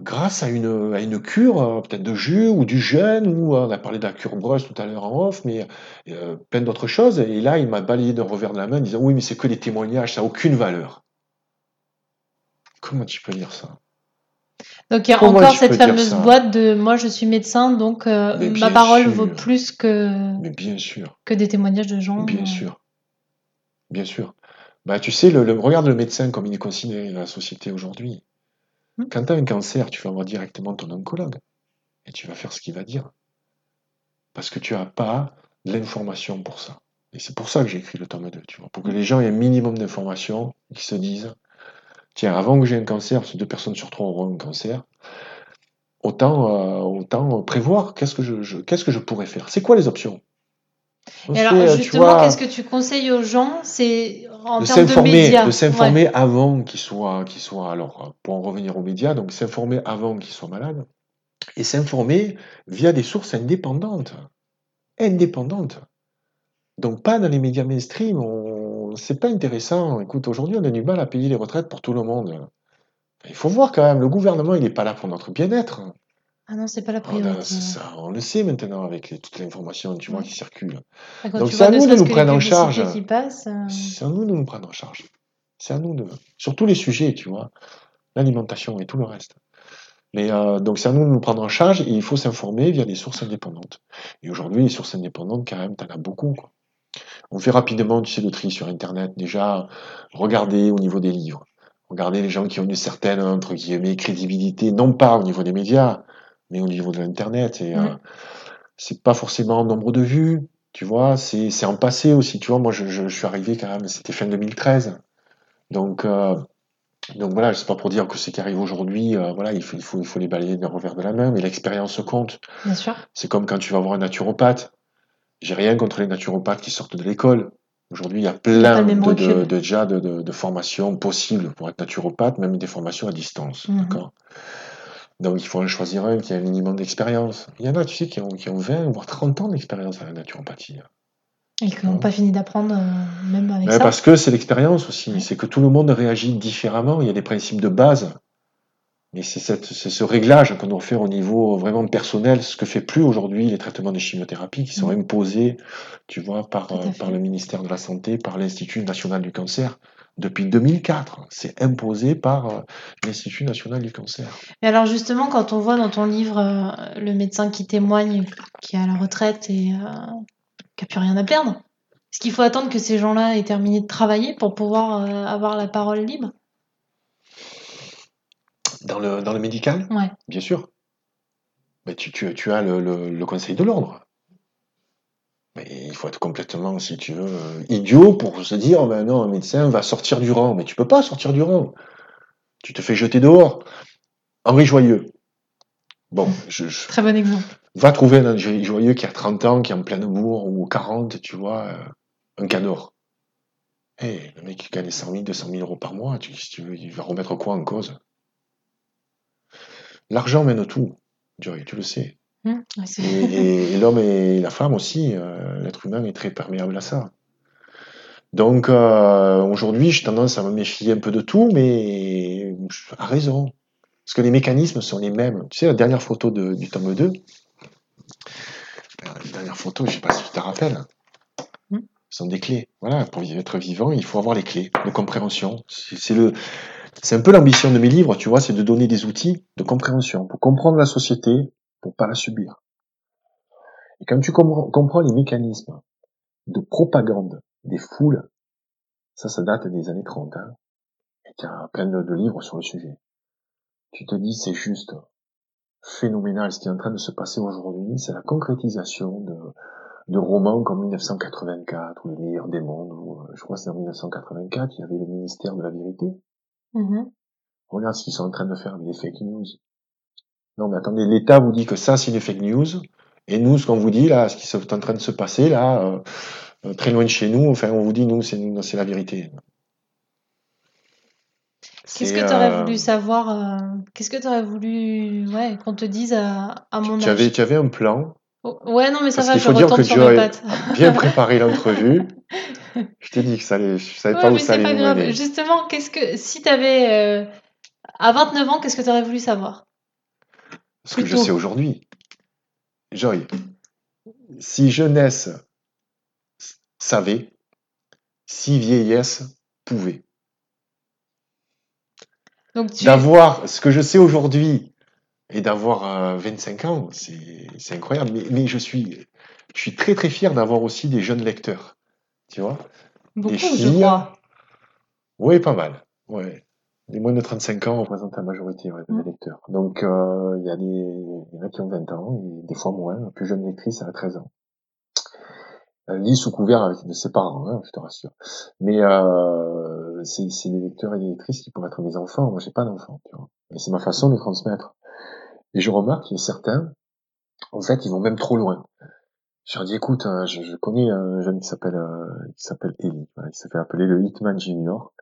Speaker 2: grâce à une, cure, euh, peut-être de jus ou du jeûne, ou euh, on a parlé de la cure brosse tout à l'heure en off, mais euh, plein d'autres choses. Et là, il m'a balayé d'un revers de la main en disant Oui, mais c'est que des témoignages, ça n'a aucune valeur. Comment tu peux dire ça?
Speaker 1: Donc il y a
Speaker 2: Comment
Speaker 1: encore cette fameuse boîte de moi je suis médecin, donc euh, ma parole
Speaker 2: sûr.
Speaker 1: vaut plus que,
Speaker 2: Mais bien sûr,
Speaker 1: que des témoignages de gens.
Speaker 2: bien
Speaker 1: euh.
Speaker 2: sûr, bien sûr. Bah, tu sais, le, le- regarde le médecin comme il est considéré dans la société aujourd'hui.
Speaker 1: Hmm.
Speaker 2: Quand tu as un cancer, tu vas voir directement ton oncologue et tu vas faire ce qu'il va dire. Parce que tu n'as pas l'information pour ça. Et c'est pour ça que j'ai écrit le tome 2, tu vois, pour que les gens aient un minimum d'informations, qu'ils se disent, tiens, avant que j'ai un cancer, parce que deux personnes sur trois auront un cancer, autant, euh, autant prévoir qu'est-ce que je, je- qu'est-ce que je pourrais faire. C'est quoi les options? On
Speaker 1: Et alors
Speaker 2: euh,
Speaker 1: justement, qu'est-ce que tu conseilles aux gens? C'est en
Speaker 2: de
Speaker 1: termes de
Speaker 2: s'informer,
Speaker 1: médias.
Speaker 2: de s'informer avant qu'ils soient, qu'ils soient, alors, pour en revenir aux médias, donc s'informer avant qu'ils soient malades, et s'informer via des sources indépendantes. Indépendantes. Donc pas dans les médias mainstream, on... c'est pas intéressant. Écoute, aujourd'hui, on a du mal à payer les retraites pour tout le monde. Il faut voir quand même, le gouvernement, il n'est pas là pour notre bien-être.
Speaker 1: Ah non, c'est pas la
Speaker 2: On, a-
Speaker 1: priorité.
Speaker 2: ça, on le sait maintenant avec les- toute l'information tu vois,
Speaker 1: Ouais.
Speaker 2: qui circule.
Speaker 1: Ah,
Speaker 2: Donc c'est à nous de nous prendre en charge.
Speaker 1: euh,
Speaker 2: C'est à nous de nous prendre en charge. C'est à nous de... Sur tous les sujets, tu vois. L'alimentation et tout le reste. Mais euh, donc c'est à nous de nous prendre en charge et il faut s'informer via des sources indépendantes. Et aujourd'hui, les sources indépendantes, quand même, t'en as beaucoup. Quoi. On fait rapidement, tu sais, le tri sur Internet. Déjà, regardez au niveau des livres. Regardez les gens qui ont une certaine, entre guillemets, crédibilité, non pas au niveau des médias, mais au niveau de l'Internet. Et euh,
Speaker 1: Mm.
Speaker 2: c'est pas forcément en nombre de vues, tu vois, c'est c'est en passé aussi. Tu vois, moi, je, je- je suis arrivé quand même, c'était fin 2013. Donc, euh, donc voilà, c'est pas pour dire que ce qui arrive aujourd'hui, euh, voilà, il faut, il, faut, il faut les balayer d'un revers de la main, mais l'expérience compte.
Speaker 1: Bien sûr.
Speaker 2: C'est comme quand tu vas voir un naturopathe. J'ai rien contre les naturopathes qui sortent de l'école. Aujourd'hui, il y a plein de, déjà de, formations possibles pour être naturopathe, même des formations à distance.
Speaker 1: Mhm.
Speaker 2: D'accord? Donc, il faut en choisir un qui a un minimum d'expérience. Il y en a, tu sais, qui ont, qui ont 20 voire 30 ans d'expérience à la naturopathie.
Speaker 1: Et qui n'ont pas fini d'apprendre, euh, même avec
Speaker 2: Ouais,
Speaker 1: ça.
Speaker 2: parce que c'est l'expérience aussi. C'est que tout le monde réagit différemment. Il y a des principes de base. Mais c'est ce réglage qu'on doit faire au niveau vraiment personnel, ce que fait plus aujourd'hui les traitements de chimiothérapie qui sont
Speaker 1: Mhm.
Speaker 2: imposés, tu vois, par,
Speaker 1: fait.
Speaker 2: le ministère de la Santé, par l'Institut national du cancer. Depuis 2004, c'est imposé par euh, l'Institut national du cancer.
Speaker 1: Et alors justement, quand on voit dans ton livre euh, le médecin qui témoigne, qui est à la retraite et euh, qui n'a plus rien à perdre, est-ce qu'il faut attendre que ces gens-là aient terminé de travailler pour pouvoir euh, avoir la parole libre?
Speaker 2: Dans le, dans le médical,
Speaker 1: Ouais.
Speaker 2: bien sûr. Mais tu, tu, tu as le, le- le Conseil de l'ordre. Mais il faut être complètement, si tu veux, euh, idiot pour se dire, ben non, un médecin va sortir du rang. Mais tu peux pas sortir du rang. Tu te fais jeter dehors. Henri Joyeux. Bon, je, je-
Speaker 1: Très bon exemple.
Speaker 2: va trouver un Henri Joyeux qui a 30 ans, qui est en pleine bourre, ou 40, tu vois, euh, un cador. Eh, le mec qui gagne 100 000, 200 000 euros par mois, tu, si tu veux, il va remettre quoi en cause? L'argent mène tout, Joy, tu le sais.
Speaker 1: C'est-
Speaker 2: Et, et- et l'homme et la femme aussi, euh, l'être humain est très perméable à ça. Donc euh, aujourd'hui, j'ai tendance à me méfier un peu de tout, mais à raison. Parce que les mécanismes sont les mêmes. Tu sais, la dernière photo de- du tome 2, euh, la dernière photo, je sais pas si tu te rappelles, ce sont des clés. Voilà, pour être vivant, il faut avoir les clés de compréhension. C'est le, c'est un peu l'ambition de mes livres, tu vois, c'est de donner des outils de compréhension pour comprendre la société, pour pas la subir. Et quand tu com- comprends les mécanismes de propagande des foules, ça, ça date des années 30, hein, et il y a plein de, de livres sur le sujet. Tu te dis, c'est juste phénoménal ce qui est en train de se passer aujourd'hui, c'est la concrétisation de, de romans comme 1984 ou Le meilleur des mondes, ou euh, je crois que c'est en 1984, il y avait le ministère de la vérité.
Speaker 1: Mhm.
Speaker 2: Regarde ce qu'ils sont en train de faire avec les fake news. Non mais attendez, l'État vous dit que ça c'est des fake news, et nous ce qu'on vous dit là, ce qui est en train de se passer là, euh, euh, très loin de chez nous, enfin on vous dit nous c'est la vérité.
Speaker 1: Qu'est-ce que tu aurais
Speaker 2: euh,
Speaker 1: voulu savoir euh, Qu'est-ce que tu aurais voulu ouais, qu'on te dise à, à mon
Speaker 2: tu avais,
Speaker 1: âge
Speaker 2: tu avais un plan
Speaker 1: Ouais, non, mais ça
Speaker 2: Parce
Speaker 1: va, je
Speaker 2: faut dire
Speaker 1: retombe
Speaker 2: que
Speaker 1: sur mes
Speaker 2: Joy
Speaker 1: pattes.
Speaker 2: bien préparé l'entrevue. Je t'ai dit que ça allait, je savais
Speaker 1: Ouais,
Speaker 2: pas où
Speaker 1: mais
Speaker 2: ça allait
Speaker 1: pas grave. Justement, qu'est-ce que si t'avais euh, à 29 ans, qu'est-ce que t'aurais voulu savoir?
Speaker 2: Ce que je sais aujourd'hui. Joy, si jeunesse savait, si vieillesse pouvait.
Speaker 1: Tu
Speaker 2: D'avoir ce que je sais aujourd'hui et d'avoir euh, 25 ans, c'est incroyable. Mais, mais je suis, je suis très très fier d'avoir aussi des jeunes lecteurs. Tu vois?
Speaker 1: beaucoup,
Speaker 2: Des
Speaker 1: je
Speaker 2: filles.
Speaker 1: crois.
Speaker 2: Oui, pas mal. Ouais. Les moins de 35 ans représentent la majorité ouais, de mes
Speaker 1: Mm.
Speaker 2: lecteurs. Donc, euh, il y, a des- y en a qui ont 20 ans, et des fois moins. La plus jeune lectrice, a 13 ans. Elle lit sous couvert avec de ses parents, hein, je te rassure. Mais euh, c'est des lecteurs et des lectrices qui pourraient être mes enfants. Moi, j'ai pas d'enfants. Et c'est ma façon de transmettre. Et je remarque a certains, en fait, ils vont même trop loin. Je leur dis, écoute, euh, je, connais un jeune qui s'appelle euh, qui s'appelle Eli. Il fait appeler le Hitman Junior.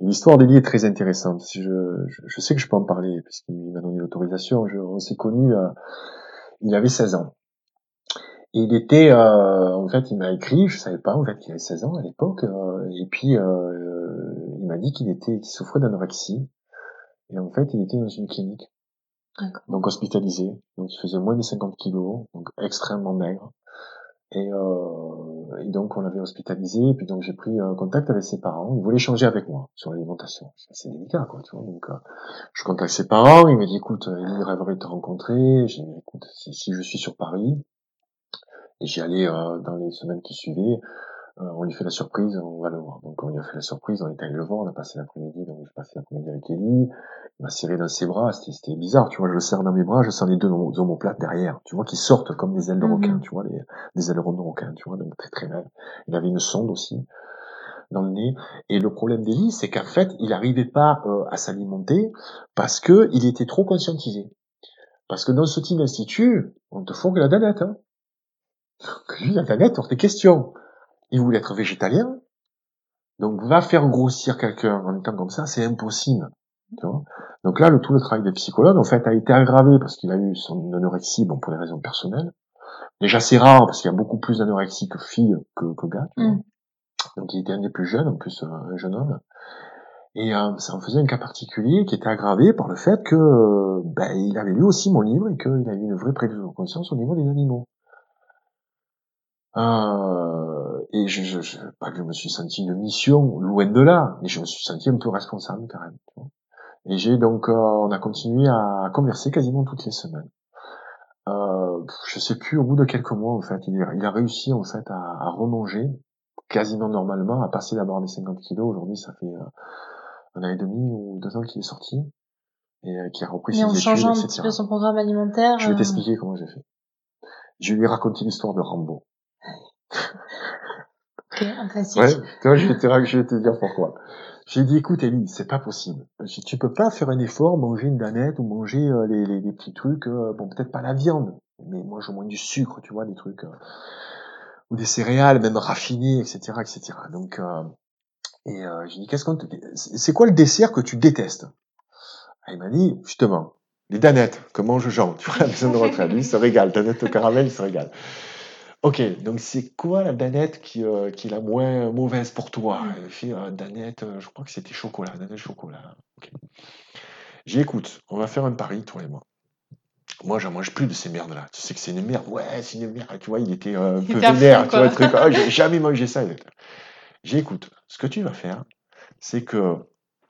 Speaker 2: L'histoire d'Eli est très intéressante. Je, je, sais que je peux en parler puisqu'il m'a donné l'autorisation. On s'est connus, euh, il avait 16 ans. Et il était, euh, en fait, il m'a écrit, je savais pas en fait qu'il avait 16 ans à l'époque. euh, et puis euh, il m'a dit qu'il était, qu'il souffrait d'anorexie. Et en fait, il était dans une clinique. Donc hospitalisé. Donc il faisait moins de 50 kilos, donc extrêmement maigre. Et, euh, et donc on l'avait hospitalisé, et puis donc j'ai pris euh, contact avec ses parents. Il voulait échanger avec moi sur l'alimentation. C'est délicat, quoi, tu vois. Donc euh, je contacte ses parents, il m'a dit écoute, euh, il rêverait de te rencontrer. J'ai écoute, si, si je suis sur Paris, et j'y allais euh, dans les semaines qui suivaient, euh, on lui fait la surprise, on va le voir. Donc on lui a fait la surprise, on est allé le voir, on a passé l'après-midi, donc j'ai passé l'après-midi avec Ellie, il m'a serré dans ses bras, c'était bizarre, tu vois, je le serre dans mes bras, je sens les deux omoplates derrière, tu vois, qui sortent comme des ailes de requin,
Speaker 1: Mhm.
Speaker 2: tu vois, les, des ailerons de requin, tu vois, donc très très mal. Il avait une sonde aussi dans le nez, et le problème d'Ellie, c'est qu'en fait, il n'arrivait pas euh, à s'alimenter parce que il était trop conscientisé. Parce que dans ce type d'institut, on te fourgue la danette, hein. Lui, la danette, hors des questions. Il voulait être végétalien, donc va faire grossir quelqu'un en étant comme ça, c'est impossible. Tu vois Donc là, le, tout le travail des psychologues, en fait, a été aggravé parce qu'il a eu son anorexie, bon, pour des raisons personnelles. Déjà, c'est rare parce qu'il y a beaucoup plus d'anorexie que filles que, que gars. tu vois.
Speaker 1: Mm.
Speaker 2: Donc il était un des plus jeunes, en plus euh, un jeune homme. Et euh, ça en faisait un cas particulier qui était aggravé par le fait que euh, ben, il avait lu aussi mon livre et qu'il avait une vraie prise de conscience au niveau des animaux. Euh, et je, je, je, pas que je me suis senti une mission, loin de là, mais je me suis senti un peu responsable quand même. Et j'ai donc, euh, on a continué à converser quasiment toutes les semaines. Euh, je sais plus, au bout de quelques mois, en fait, il, il a réussi en fait à, à remanger quasiment normalement, à passer la barre des 50 kilos. Aujourd'hui, ça fait euh, un an et demi ou deux ans qu'il est sorti et euh, qui a repris
Speaker 1: Mais
Speaker 2: ses
Speaker 1: en
Speaker 2: études,
Speaker 1: changeant un
Speaker 2: etc.
Speaker 1: petit peu son programme alimentaire.
Speaker 2: Je vais
Speaker 1: euh,
Speaker 2: t'expliquer comment j'ai fait. Je lui ai raconté l'histoire de Rambo.
Speaker 1: Ok, un classique.
Speaker 2: Ouais, tu vois, je vais te, je te dire pourquoi. J'ai dit, écoute, Ellie, c'est pas possible. Tu peux pas faire un effort, manger une danette ou manger euh, les, petits trucs, euh, bon, peut-être pas la viande, mais moi, je mange du sucre, tu vois, des trucs, euh, ou des céréales, même raffinées, etc., etc. Donc, euh, et j'ai dit, qu'est-ce qu'on te... C'est quoi le dessert que tu détestes? Il m'a dit, justement, les danettes que mange Jean, tu vois, la maison de retraite. Lui, il se régale, danette au caramel, il se régale. Ok, donc c'est quoi la danette qui, euh, qui est la moins mauvaise pour toi? Il fait euh, danette, euh, je crois que c'était chocolat, danette chocolat. Ok. J'ai écoute, on va faire un pari, toi et moi. Moi, j'en mange plus de ces merdes-là. Tu sais que c'est une merde. Ouais, c'est une merde. Tu vois, il était un peu vénère. Tu vois, le truc. Ah, j'ai jamais mangé ça. J'ai écoute, ce que tu vas faire, c'est que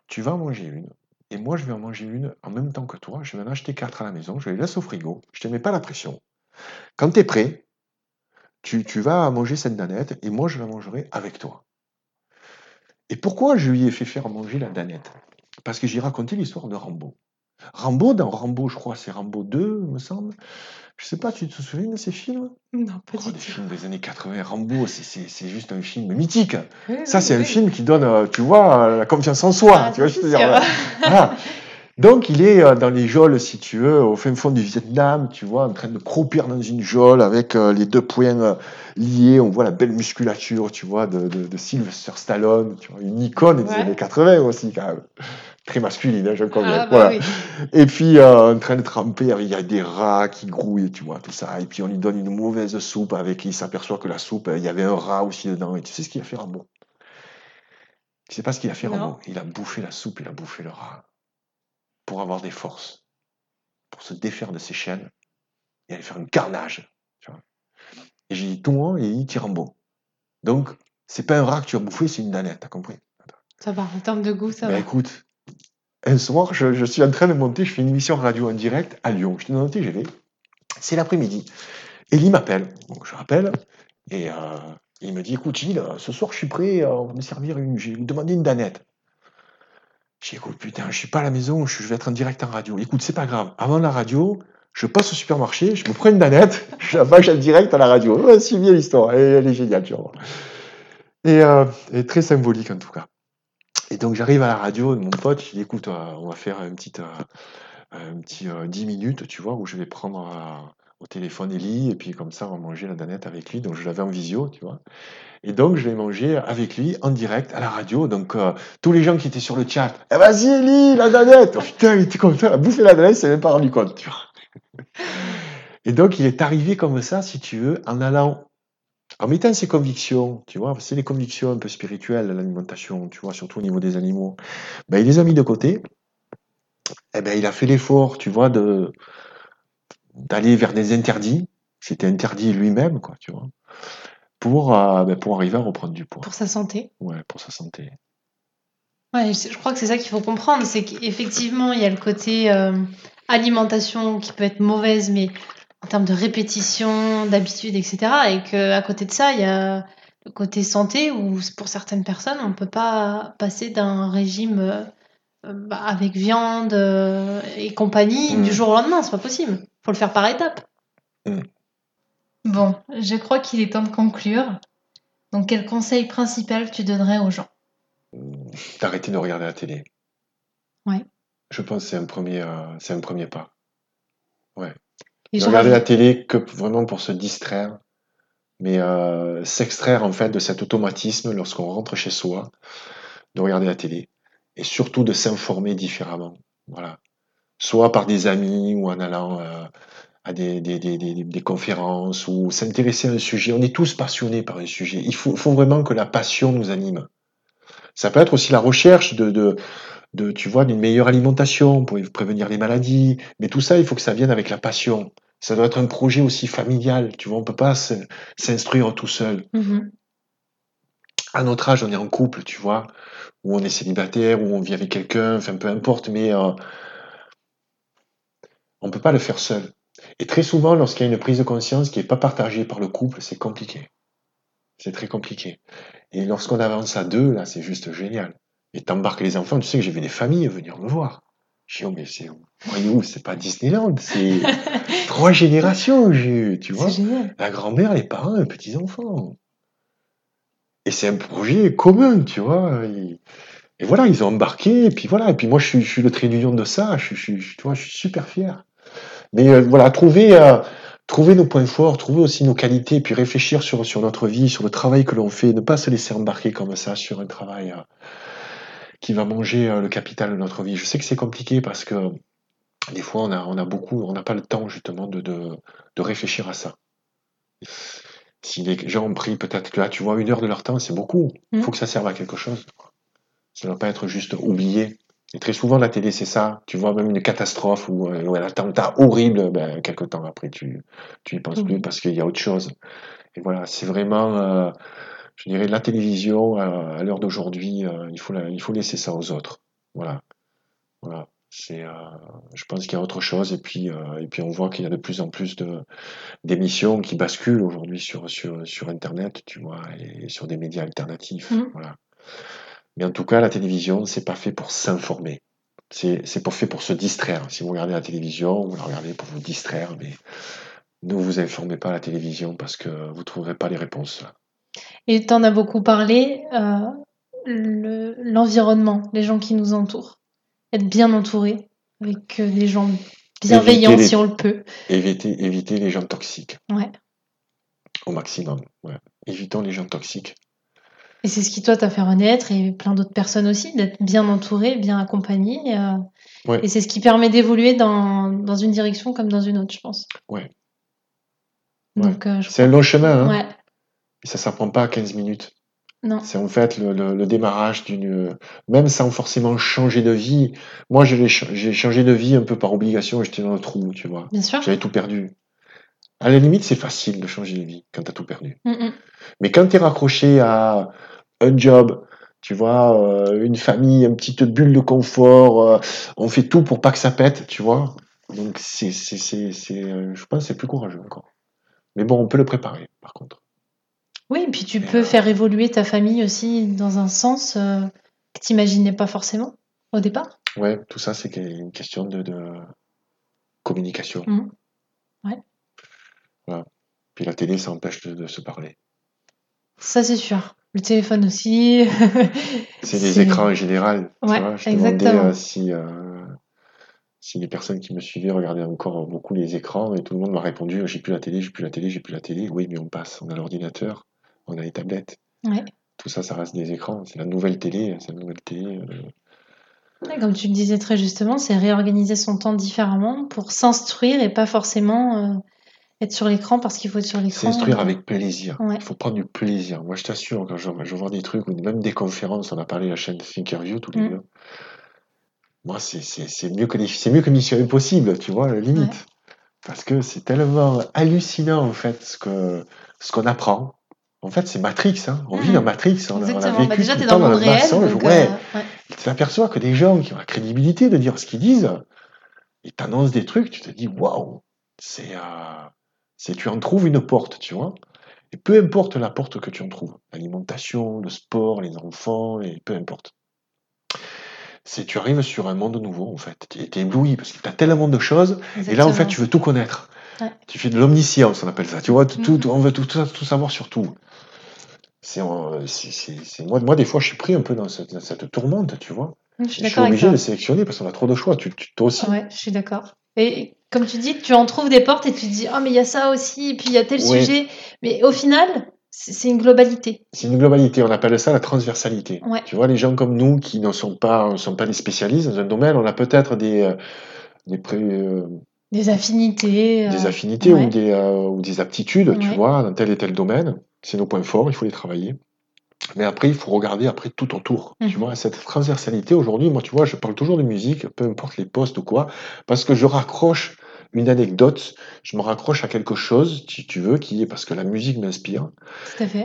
Speaker 2: tu vas en manger une. Et moi, je vais en manger une en même temps que toi. Je vais en acheter quatre à la maison. Je les laisse au frigo. Je te mets pas la pression. Quand tu es prêt, tu, tu vas manger cette danette et moi, je la mangerai avec toi. Et pourquoi je lui ai fait faire manger la danette Parce que j'ai raconté l'histoire de Rambo. Rambo, dans Rambo, je crois, c'est Rambo 2, me semble. Je sais pas, tu te souviens de ces films?
Speaker 1: Non, pas
Speaker 2: Oh,
Speaker 1: du
Speaker 2: Des
Speaker 1: tout.
Speaker 2: films des années 80. Rambo, c'est- c'est c'est juste un film mythique.
Speaker 1: Oui,
Speaker 2: Ça,
Speaker 1: oui,
Speaker 2: c'est un film qui donne, euh, tu vois, euh, la confiance en soi.
Speaker 1: Ah,
Speaker 2: tu vois, je dire. voilà. Donc, il est euh, dans les geôles, si tu veux, au fin fond du Vietnam, tu vois, en train de croupir dans une geôle avec euh, les deux poings euh, liés. On voit la belle musculature, tu vois, de, de, de Sylvester Stallone, tu vois, une icône des
Speaker 1: Ouais.
Speaker 2: années 80 aussi, quand même. très masculine, hein, je conviens.
Speaker 1: Ah, bah
Speaker 2: voilà.
Speaker 1: oui.
Speaker 2: Et puis, euh, en train de tremper, il y a des rats qui grouillent, tu vois, tout ça. Et puis, on lui donne une mauvaise soupe avec, il s'aperçoit que la soupe, il y avait un rat aussi dedans. Et tu sais ce qu'il a fait, Rambo Tu sais pas ce qu'il a fait. Rambo Il a bouffé la soupe, il a bouffé le rat. Pour avoir des forces. Pour se défaire de ses chaînes. Et aller faire un carnage. tu vois. Et j'ai dit, toi, et il dit, Rambo. Donc, c'est pas un rat que tu as bouffé, c'est une danette, t'as compris
Speaker 1: Ça va, en termes de goût, ça
Speaker 2: ben
Speaker 1: va.
Speaker 2: écoute, un soir, je, je suis en train de monter, je fais une émission radio en direct à Lyon. Je suis dans le TGV. C'est l'après-midi. Ellie m'appelle. Donc je rappelle. Et euh, il me dit Écoute, Gilles, ce soir, je suis prêt, euh, on va me servir une. J'ai demandé une danette. J'ai Écoute, putain, je suis pas à la maison, je, vais être en direct en radio. Écoute, c'est pas grave. Avant la radio, je passe au supermarché, je me prends une danette, je la mange en direct à la radio. C'est bien l'histoire. Elle, est géniale, tu vois. Et, euh, et très symbolique en tout cas. Et donc j'arrive à la radio mon pote, dis écoute, euh, on va faire une petite, euh, un petit euh, 10 minutes, tu vois, où je vais prendre euh, au téléphone Ellie, et puis comme ça on va manger la danette avec lui. Donc je l'avais en visio, tu vois. Et donc je vais manger avec lui en direct à la radio. Donc euh, tous les gens qui étaient sur le chat, eh, vas-y Ellie, la danette Oh, Putain, il était content, il a bouffé la danette, il s'est même pas rendu compte, tu vois. Et donc il est arrivé comme ça, si tu veux, en allant en mettant ses convictions, tu vois, c'est les convictions un peu spirituelles, l'alimentation, tu vois, surtout au niveau des animaux, ben, il les a mis de côté. Eh ben, il a fait l'effort, tu vois, de d'aller vers des interdits. C'était interdit lui-même, quoi, tu vois, pour, euh, ben, pour arriver à reprendre du poids.
Speaker 1: Pour sa santé.
Speaker 2: Ouais, pour sa santé.
Speaker 1: Ouais, je crois que c'est ça qu'il faut comprendre, c'est qu'effectivement, il y a le côté euh, alimentation qui peut être mauvaise, mais en termes de répétition, d'habitude, etc. Et qu'à côté de ça, il y a le côté santé où pour certaines personnes, on ne peut pas passer d'un régime euh, bah, avec viande et compagnie
Speaker 2: Mm.
Speaker 1: du jour au lendemain, c'est pas possible. faut le faire par étapes.
Speaker 2: Mm.
Speaker 1: Bon, je crois qu'il est temps de conclure. Donc, quel conseil principal tu donnerais aux gens?
Speaker 2: D'arrêter de regarder la télé.
Speaker 1: Ouais.
Speaker 2: Je pense que c'est un premier, euh, c'est un premier pas. De
Speaker 1: gens-
Speaker 2: regarder la télé que vraiment pour se distraire, mais euh, s'extraire en fait de cet automatisme lorsqu'on rentre chez soi, de regarder la télé, et surtout de s'informer différemment. Voilà. Soit par des amis ou en allant euh, à des, des, des, des, conférences ou s'intéresser à un sujet. On est tous passionnés par un sujet. Il faut, faut vraiment que la passion nous anime. Ça peut être aussi la recherche de, de, de tu vois, d'une meilleure alimentation pour prévenir les maladies. Mais tout ça, il faut que ça vienne avec la passion. Ça doit être un projet aussi familial. Tu vois, on peut pas s'instruire tout seul.
Speaker 1: Mhm.
Speaker 2: À notre âge, on est en couple, tu vois, ou on est célibataire, ou on vit avec quelqu'un, enfin peu importe, mais euh, on peut pas le faire seul. Et très souvent, lorsqu'il y a une prise de conscience qui n'est pas partagée par le couple, c'est compliqué. C'est très compliqué. Et lorsqu'on avance à deux, là, c'est juste génial. Et t'embarques les enfants, tu sais que j'ai vu des familles venir me voir. Je dis, oh, mais c'est voyez où C'est pas Disneyland, c'est trois générations, j'ai tu vois.
Speaker 1: C'est génial.
Speaker 2: La grand-mère, les parents, les petits-enfants. Et c'est un projet commun, tu vois. Et, et voilà, ils ont embarqué, et puis voilà. Et puis moi, je suis, je suis le trait d'union de ça. Je, je, tu vois, je suis super fier. Mais euh, voilà, trouver, euh, trouver nos points forts, trouver aussi nos qualités, puis réfléchir sur, sur notre vie, sur le travail que l'on fait, ne pas se laisser embarquer comme ça sur un travail euh, qui va manger le capital de notre vie. Je sais que c'est compliqué parce que des fois, on a, on a beaucoup, on n'a pas le temps justement de, de, de réfléchir à ça. Si les gens ont pris peut-être que là, tu vois, une heure de leur temps, c'est beaucoup. Il faut que ça serve à quelque chose. Ça ne doit pas être juste oublié. Et très souvent, la télé, c'est ça. Tu vois, même une catastrophe ou, euh, un attentat horrible, ben, quelques temps après, tu tu y penses plus
Speaker 1: Mhm.
Speaker 2: parce qu'il y a autre chose. Et voilà, c'est vraiment, euh, je dirais, la télévision, euh, à l'heure d'aujourd'hui, il, faut la- il faut laisser ça aux autres. Voilà. Voilà. C'est, je pense qu'il y a autre chose. Et puis, et puis on voit qu'il y a de plus en plus de, d'émissions qui basculent aujourd'hui sur, sur, sur Internet, tu vois, et sur des médias alternatifs.
Speaker 1: Mhm.
Speaker 2: Voilà. Mais en tout cas, la télévision, c'est pas fait pour s'informer. C'est, pour fait pour se distraire. Si vous regardez la télévision, vous la regardez pour vous distraire, mais ne vous informez pas à la télévision parce que vous trouverez pas les réponses.
Speaker 1: Et tu en as beaucoup parlé, euh, le- l'environnement, les gens qui nous entourent. Être bien entouré avec euh, des gens bienveillants
Speaker 2: les-
Speaker 1: si on le peut.
Speaker 2: Éviter, éviter les gens toxiques
Speaker 1: Ouais.
Speaker 2: au maximum. ouais. Évitons les gens toxiques.
Speaker 1: Et c'est ce qui, toi, t'a fait renaître et plein d'autres personnes aussi, d'être bien entouré, bien accompagné. euh,
Speaker 2: Ouais.
Speaker 1: Et c'est ce qui permet d'évoluer dans, dans une direction comme dans une autre, je pense.
Speaker 2: Ouais.
Speaker 1: Donc, euh,
Speaker 2: C'est un long chemin, hein.
Speaker 1: Ouais,
Speaker 2: Et ça s'apprend pas à 15 minutes.
Speaker 1: non.
Speaker 2: C'est en fait le, le- le démarrage d'une. Même sans forcément changer de vie. Moi, j'ai j'ai changé de vie un peu par obligation, j'étais dans le trou, tu vois.
Speaker 1: Bien sûr.
Speaker 2: J'avais tout perdu. À la limite, c'est facile de changer de vie quand t'as tout perdu.
Speaker 1: Mm, mm.
Speaker 2: Mais quand tu es raccroché à un job, tu vois, euh, une famille, une petite bulle de confort, euh, on fait tout pour pas que ça pète, tu vois. Donc, c'est, euh, je pense que c'est plus courageux encore. Mais bon, on peut le préparer, par contre.
Speaker 1: Oui, et puis tu
Speaker 2: Et,
Speaker 1: peux faire évoluer ta famille aussi dans un sens que tu n'imaginais pas forcément au départ.
Speaker 2: Ouais, tout ça, c'est une question de, de communication.
Speaker 1: Mhm. Ouais.
Speaker 2: Voilà. Puis la télé, ça empêche de, de se parler.
Speaker 1: Ça, c'est sûr. Le téléphone aussi.
Speaker 2: C'est les écrans en général. tu
Speaker 1: Ouais,
Speaker 2: vois. Je
Speaker 1: exactement.
Speaker 2: demandais euh, si, euh, si les personnes qui me suivaient regardaient encore beaucoup les écrans et tout le monde m'a répondu j'ai plus la télé, j'ai plus la télé, j'ai plus la télé. Oui, mais on passe. On a l'ordinateur, on a les tablettes.
Speaker 1: Ouais.
Speaker 2: Tout ça, ça reste des écrans. C'est la nouvelle télé. C'est la nouvelle télé. euh,
Speaker 1: Ouais, Comme tu le disais très justement, c'est réorganiser son temps différemment pour s'instruire et pas forcément être sur l'écran parce qu'il faut être sur l'écran.
Speaker 2: S'instruire avec plaisir.
Speaker 1: Ouais.
Speaker 2: Il faut prendre du plaisir. Moi, je t'assure, quand je, je vois des trucs, ou même des conférences, on a parlé de la chaîne Thinkerview tous les
Speaker 1: Mm.
Speaker 2: deux. Moi, c'est- mieux que mieux que Mission Impossible, tu vois, à la limite.
Speaker 1: Ouais.
Speaker 2: Parce que c'est tellement hallucinant, en fait, ce que ce qu'on apprend. En fait, c'est Matrix, hein. On vit
Speaker 1: Mhm.
Speaker 2: dans Matrix. On, a- on a
Speaker 1: Exactement.
Speaker 2: vécu
Speaker 1: Bah, déjà,
Speaker 2: tout
Speaker 1: es dans
Speaker 2: dans
Speaker 1: monde
Speaker 2: le
Speaker 1: réel. donc,
Speaker 2: Ouais.
Speaker 1: euh, ouais.
Speaker 2: Tu t'aperçois que des gens qui ont la crédibilité de dire ce qu'ils disent, ils t'annoncent des trucs, tu te dis waouh, c'est, euh, c'est tu en trouves une porte, tu vois. Et peu importe la porte que tu en trouves, l'alimentation, le sport, les enfants, et peu importe. C'est tu arrives sur un monde nouveau en fait. Tu es ébloui parce que tu as tellement de choses et là en fait tu veux tout connaître.
Speaker 1: Ouais.
Speaker 2: Tu fais de l'omniscience, on appelle ça. Tu vois, tout,
Speaker 1: Mhm.
Speaker 2: tout- on veut tout, savoir sur tout. C'est, moi, moi, des fois, je suis pris un peu dans cette, dans cette tourmente, tu vois.
Speaker 1: Je suis
Speaker 2: Je obligé de sélectionner parce qu'on a trop de choix. Tu, tu- toi aussi.
Speaker 1: Ouais, je suis d'accord. Et comme tu dis, tu en trouves des portes et tu te dis, ah, mais il y a ça aussi, et puis il y a tel sujet. Mais au final, c'est une globalité.
Speaker 2: C'est une globalité. On appelle ça la transversalité.
Speaker 1: Ouais.
Speaker 2: Tu vois, les gens comme nous qui ne sont pas, ne sont pas des spécialistes dans un domaine, on a peut-être des, euh, des, pré- euh,
Speaker 1: Des affinités.
Speaker 2: des
Speaker 1: euh,
Speaker 2: affinités
Speaker 1: ouais.
Speaker 2: ou, des, euh, ou des aptitudes, tu vois, dans tel et tel domaine. C'est nos points forts, il faut les travailler. Mais après, il faut regarder après tout autour. Tu
Speaker 1: Mhm.
Speaker 2: vois, cette transversalité, aujourd'hui, moi, tu vois, je parle toujours de musique, peu importe les postes ou quoi, parce que je raccroche une anecdote, je me raccroche à quelque chose, si tu veux, qui est parce que la musique m'inspire.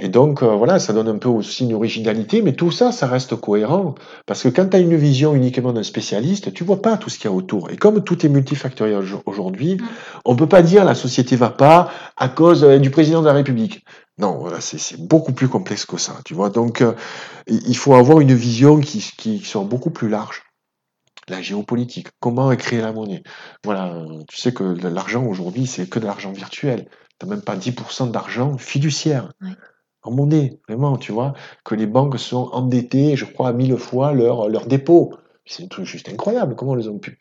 Speaker 2: Et donc, euh, voilà, ça donne un peu aussi une originalité, mais tout ça, ça reste cohérent. Parce que quand tu as une vision uniquement d'un spécialiste, tu vois pas tout ce qu'il y a autour. Et comme tout est multifactoriel au- aujourd'hui,
Speaker 1: Mm.
Speaker 2: on peut pas dire la société va pas à cause euh, du président de la République. Non, voilà, c'est beaucoup plus complexe que ça, tu vois. Donc, euh, il faut avoir une vision qui, qui soit beaucoup plus large. La géopolitique, comment créer la monnaie? Voilà, tu sais que l'argent aujourd'hui, c'est que de l'argent virtuel. Tu même pas 10% d'argent fiduciaire en monnaie, vraiment, tu vois, que les banques sont endettées, je crois, à mille fois leur, leur dépôt. C'est un truc juste incroyable, comment ils ont pu.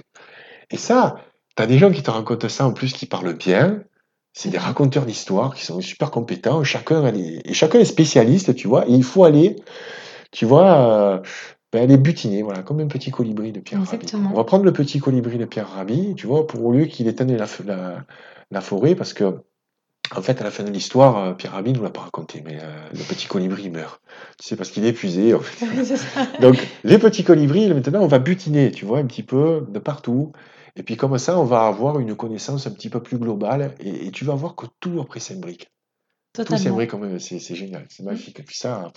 Speaker 2: Et ça, tu as des gens qui te racontent ça en plus qui parlent bien, c'est des raconteurs d'histoires qui sont super compétents, chacun les- et chacun est spécialiste, tu vois, et il faut aller, tu vois, euh, ben, aller butiner, voilà, comme un petit colibri de Pierre Rabhi.
Speaker 1: Exactement.
Speaker 2: On va prendre le petit colibri de Pierre Rabhi, tu vois, pour au lieu qu'il éteigne la, f- la, la forêt, parce que en fait, à la fin de l'histoire, euh, Pierre Rabhi ne nous l'a pas raconté, mais euh, le petit colibri meurt. Tu sais, parce qu'il est épuisé. en fait.
Speaker 1: Oui, c'est ça.
Speaker 2: Donc, les petits colibris, maintenant, on va butiner, tu vois, un petit peu de partout. Et puis, comme ça, on va avoir une connaissance un petit peu plus globale. Et, et tu vas voir que tout après s'imbrique. Tout s'imbrique quand même. C'est génial, c'est magnifique. Et puis ça,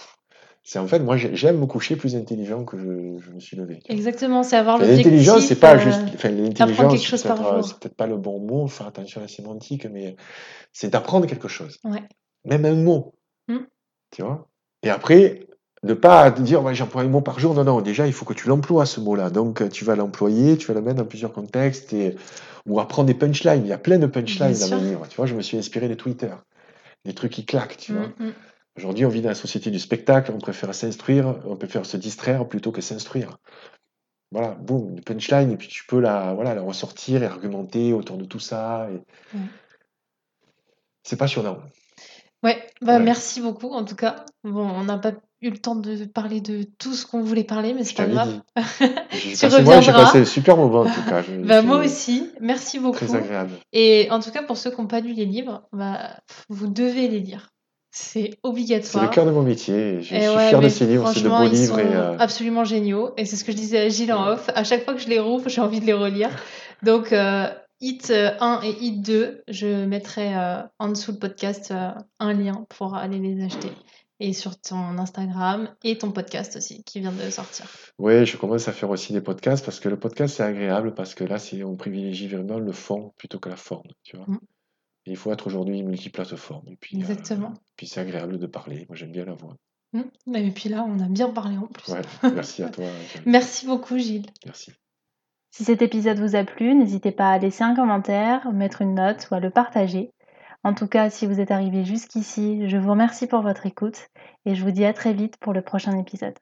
Speaker 2: c'est en fait, moi, j'ai- j'aime me coucher plus intelligent que je, je me suis levé.
Speaker 1: Exactement, c'est avoir l'objectif.
Speaker 2: L'intelligence, c'est pas
Speaker 1: euh,
Speaker 2: juste. Enfin, l'intelligence, c'est peut-être euh, c'est peut-être pas le bon mot, faire attention à la sémantique, mais c'est d'apprendre quelque chose.
Speaker 1: Ouais.
Speaker 2: Même un mot.
Speaker 1: Mm.
Speaker 2: Tu vois? Et après, ne pas te dire, ouais, j'emploie un mot par jour. Non, non, déjà, il faut que tu l'emploies, ce mot-là. Donc, tu vas l'employer, tu vas le mettre dans plusieurs contextes, et... ou apprendre des punchlines. Il y a plein de punchlines
Speaker 1: Bien
Speaker 2: dans le
Speaker 1: sûr.
Speaker 2: livre. Tu vois, je me suis inspiré de Twitter. Des trucs qui claquent, tu vois.
Speaker 1: Mm, mm.
Speaker 2: Aujourd'hui, on vit dans la société du spectacle, on préfère s'instruire, on préfère se distraire plutôt que s'instruire. Voilà, boum, une punchline, et puis tu peux la, voilà, la ressortir et argumenter autour de tout ça. et-
Speaker 1: Ouais.
Speaker 2: C'est passionnant.
Speaker 1: Ouais, bah
Speaker 2: Ouais.
Speaker 1: merci beaucoup en tout cas. Bon, on n'a pas eu le temps de parler de tout ce qu'on voulait parler, mais c'est pas grave. Tu
Speaker 2: moi, j'ai passé un super moment en tout cas. Je-
Speaker 1: Bah,
Speaker 2: je-
Speaker 1: moi aussi, merci beaucoup.
Speaker 2: Très agréable.
Speaker 1: Et en tout cas, pour ceux qui n'ont pas lu les livres, bah, vous devez les lire. C'est
Speaker 2: C'est
Speaker 1: obligatoire.
Speaker 2: le cœur de mon métier. Je
Speaker 1: Et
Speaker 2: suis
Speaker 1: ouais,
Speaker 2: fier de ces livres. C'est de beaux
Speaker 1: ils
Speaker 2: livres.
Speaker 1: sont
Speaker 2: Et, euh,
Speaker 1: absolument géniaux. Et c'est ce que je disais à Gilles en off. À chaque fois que je les rouvre, j'ai envie de les relire. Donc, euh, Hit euh, 1 et Hit 2, je mettrai euh, en dessous le podcast euh, un lien pour aller les acheter. Et sur ton Instagram et ton podcast aussi, qui vient de sortir.
Speaker 2: Ouais, je commence à faire aussi des podcasts parce que le podcast c'est agréable parce que là c'est on privilégie vraiment le fond plutôt que la forme, tu vois.
Speaker 1: Mm.
Speaker 2: Et il faut être aujourd'hui multiplateforme et puis euh,
Speaker 1: Exactement.
Speaker 2: puis c'est agréable de parler. Moi j'aime bien la voix.
Speaker 1: Hmm. Et puis là, on a bien parlé en plus.
Speaker 2: Ouais, merci à toi.
Speaker 1: Merci beaucoup, Gilles.
Speaker 2: Merci.
Speaker 1: Si cet épisode vous a plu, n'hésitez pas à laisser un commentaire, mettre une note ou à le partager. En tout cas, si vous êtes arrivé jusqu'ici, je vous remercie pour votre écoute et je vous dis à très vite pour le prochain épisode.